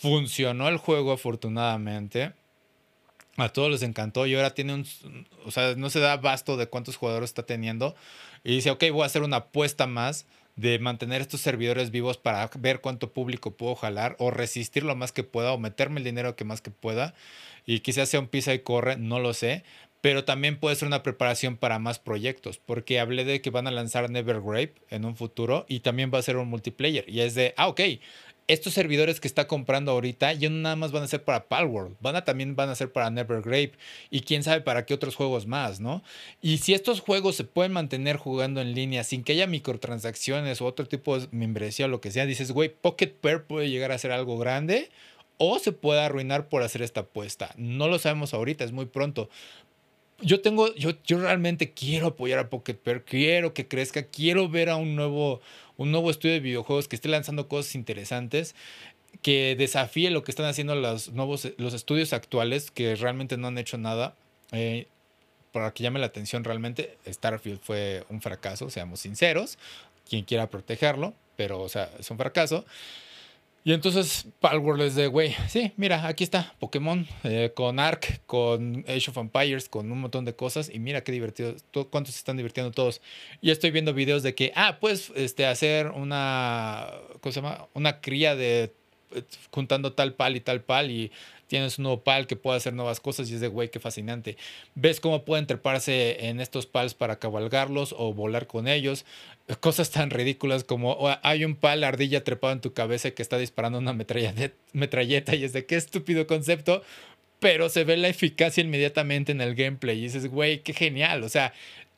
Funcionó el juego afortunadamente. A todos les encantó y ahora tiene un... O sea, no se da basto de cuántos jugadores está teniendo. Y dice, ok, voy a hacer una apuesta más de mantener estos servidores vivos para ver cuánto público puedo jalar o resistir lo más que pueda o meterme el dinero que más que pueda. Y quizás sea un pisa y corre, no lo sé. Pero también puede ser una preparación para más proyectos, porque hablé de que van a lanzar Nevergrave en un futuro y también va a ser un multiplayer. Y es de, ah, ok, estos servidores que está comprando ahorita ya no nada más van a ser para Palworld, van a también van a ser para Nevergrave y quién sabe para qué otros juegos más, ¿no? Y si estos juegos se pueden mantener jugando en línea sin que haya microtransacciones o otro tipo de membresía o lo que sea, dices, güey, Pocket Pair puede llegar a ser algo grande o se puede arruinar por hacer esta apuesta. No lo sabemos ahorita, es muy pronto. Yo tengo, yo, yo realmente quiero apoyar a Pocket Pair, quiero que crezca, quiero ver a un nuevo, un nuevo estudio de videojuegos que esté lanzando cosas interesantes, que desafíe lo que están haciendo los nuevos los estudios actuales que realmente no han hecho nada. Eh, para que llame la atención realmente, Starfield fue un fracaso, seamos sinceros, quien quiera protegerlo, pero o sea, es un fracaso. Y entonces Palworld es de, güey, sí, mira, aquí está Pokémon eh, con Ark, con Age of Empires, con un montón de cosas. Y mira qué divertido, cuántos se están divirtiendo todos. Y estoy viendo videos de que, ah, puedes este, hacer una, ¿cómo se llama? Una cría de eh, juntando tal pal y tal pal y tienes un nuevo pal que puede hacer nuevas cosas y es de güey, qué fascinante. Ves cómo pueden treparse en estos pals para cabalgarlos o volar con ellos. Cosas tan ridículas como hay un pal ardilla trepado en tu cabeza que está disparando una metralleta y es de qué estúpido concepto, pero se ve la eficacia inmediatamente en el gameplay y dices, güey, qué genial. O sea,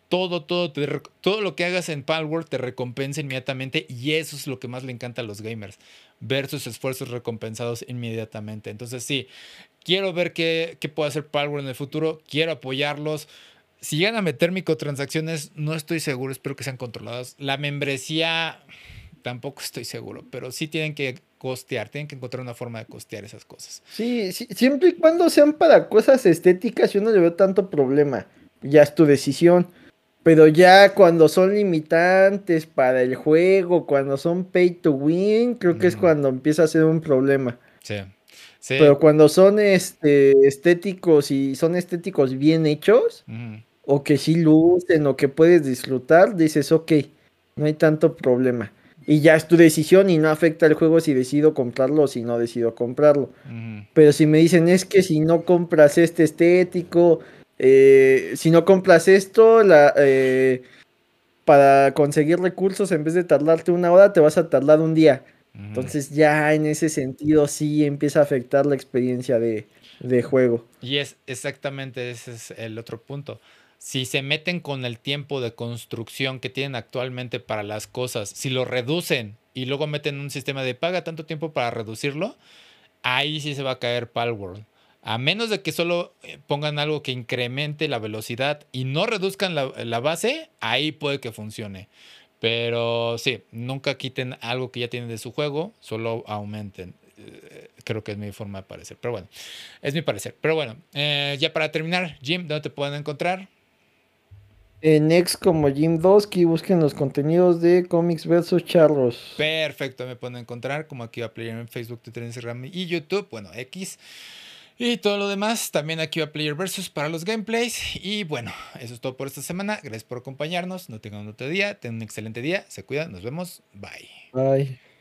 todo, todo, todo lo que hagas en Palworld te recompensa inmediatamente y eso es lo que más le encanta a los gamers ver sus esfuerzos recompensados inmediatamente. Entonces sí, quiero ver qué, qué puede hacer Palworld en el futuro, quiero apoyarlos. Si llegan a meter microtransacciones, no estoy seguro, espero que sean controladas. La membresía, tampoco estoy seguro, pero sí tienen que costear, tienen que encontrar una forma de costear esas cosas. Sí, sí siempre y cuando sean para cosas estéticas, yo no le veo tanto problema. Ya es tu decisión. Pero ya cuando son limitantes para el juego, cuando son pay to win, creo que es cuando empieza a ser un problema. Sí. Pero cuando son este, estéticos y son estéticos bien hechos, o que sí lucen, o que puedes disfrutar, dices, ok, no hay tanto problema. Y ya es tu decisión y no afecta el juego si decido comprarlo o si no decido comprarlo. Pero si me dicen, es que si no compras este estético, eh, si no compras esto, la, eh, para conseguir recursos, en vez de tardarte una hora, te vas a tardar un día. Entonces ya en ese sentido sí empieza a afectar la experiencia de, de, juego. Y es exactamente ese es el otro punto. Si se meten con el tiempo de construcción que tienen actualmente para las cosas, si lo reducen y luego meten un sistema de paga tanto tiempo para reducirlo, ahí sí se va a caer Palworld. A menos de que solo eh, pongan algo que incremente la velocidad y no reduzcan la, base, ahí puede que funcione. Pero sí, nunca quiten algo que ya tienen de su juego, solo aumenten. Eh, creo que es mi forma de parecer. Pero bueno, es mi parecer. Pero bueno, eh, ya para terminar, Jim, ¿dónde te pueden encontrar? En X como Jim Dosky, busquen los contenidos de Comics vs. Charlos. Perfecto, me pueden encontrar como aquí va a Player en Facebook, Twitter, Instagram y YouTube. Bueno, X. Y todo lo demás, también aquí va Player Versus para los gameplays. Y bueno, eso es todo por esta semana. Gracias por acompañarnos. No tengan otro día. Tengan un excelente día. Se cuidan. Nos vemos. Bye. Bye.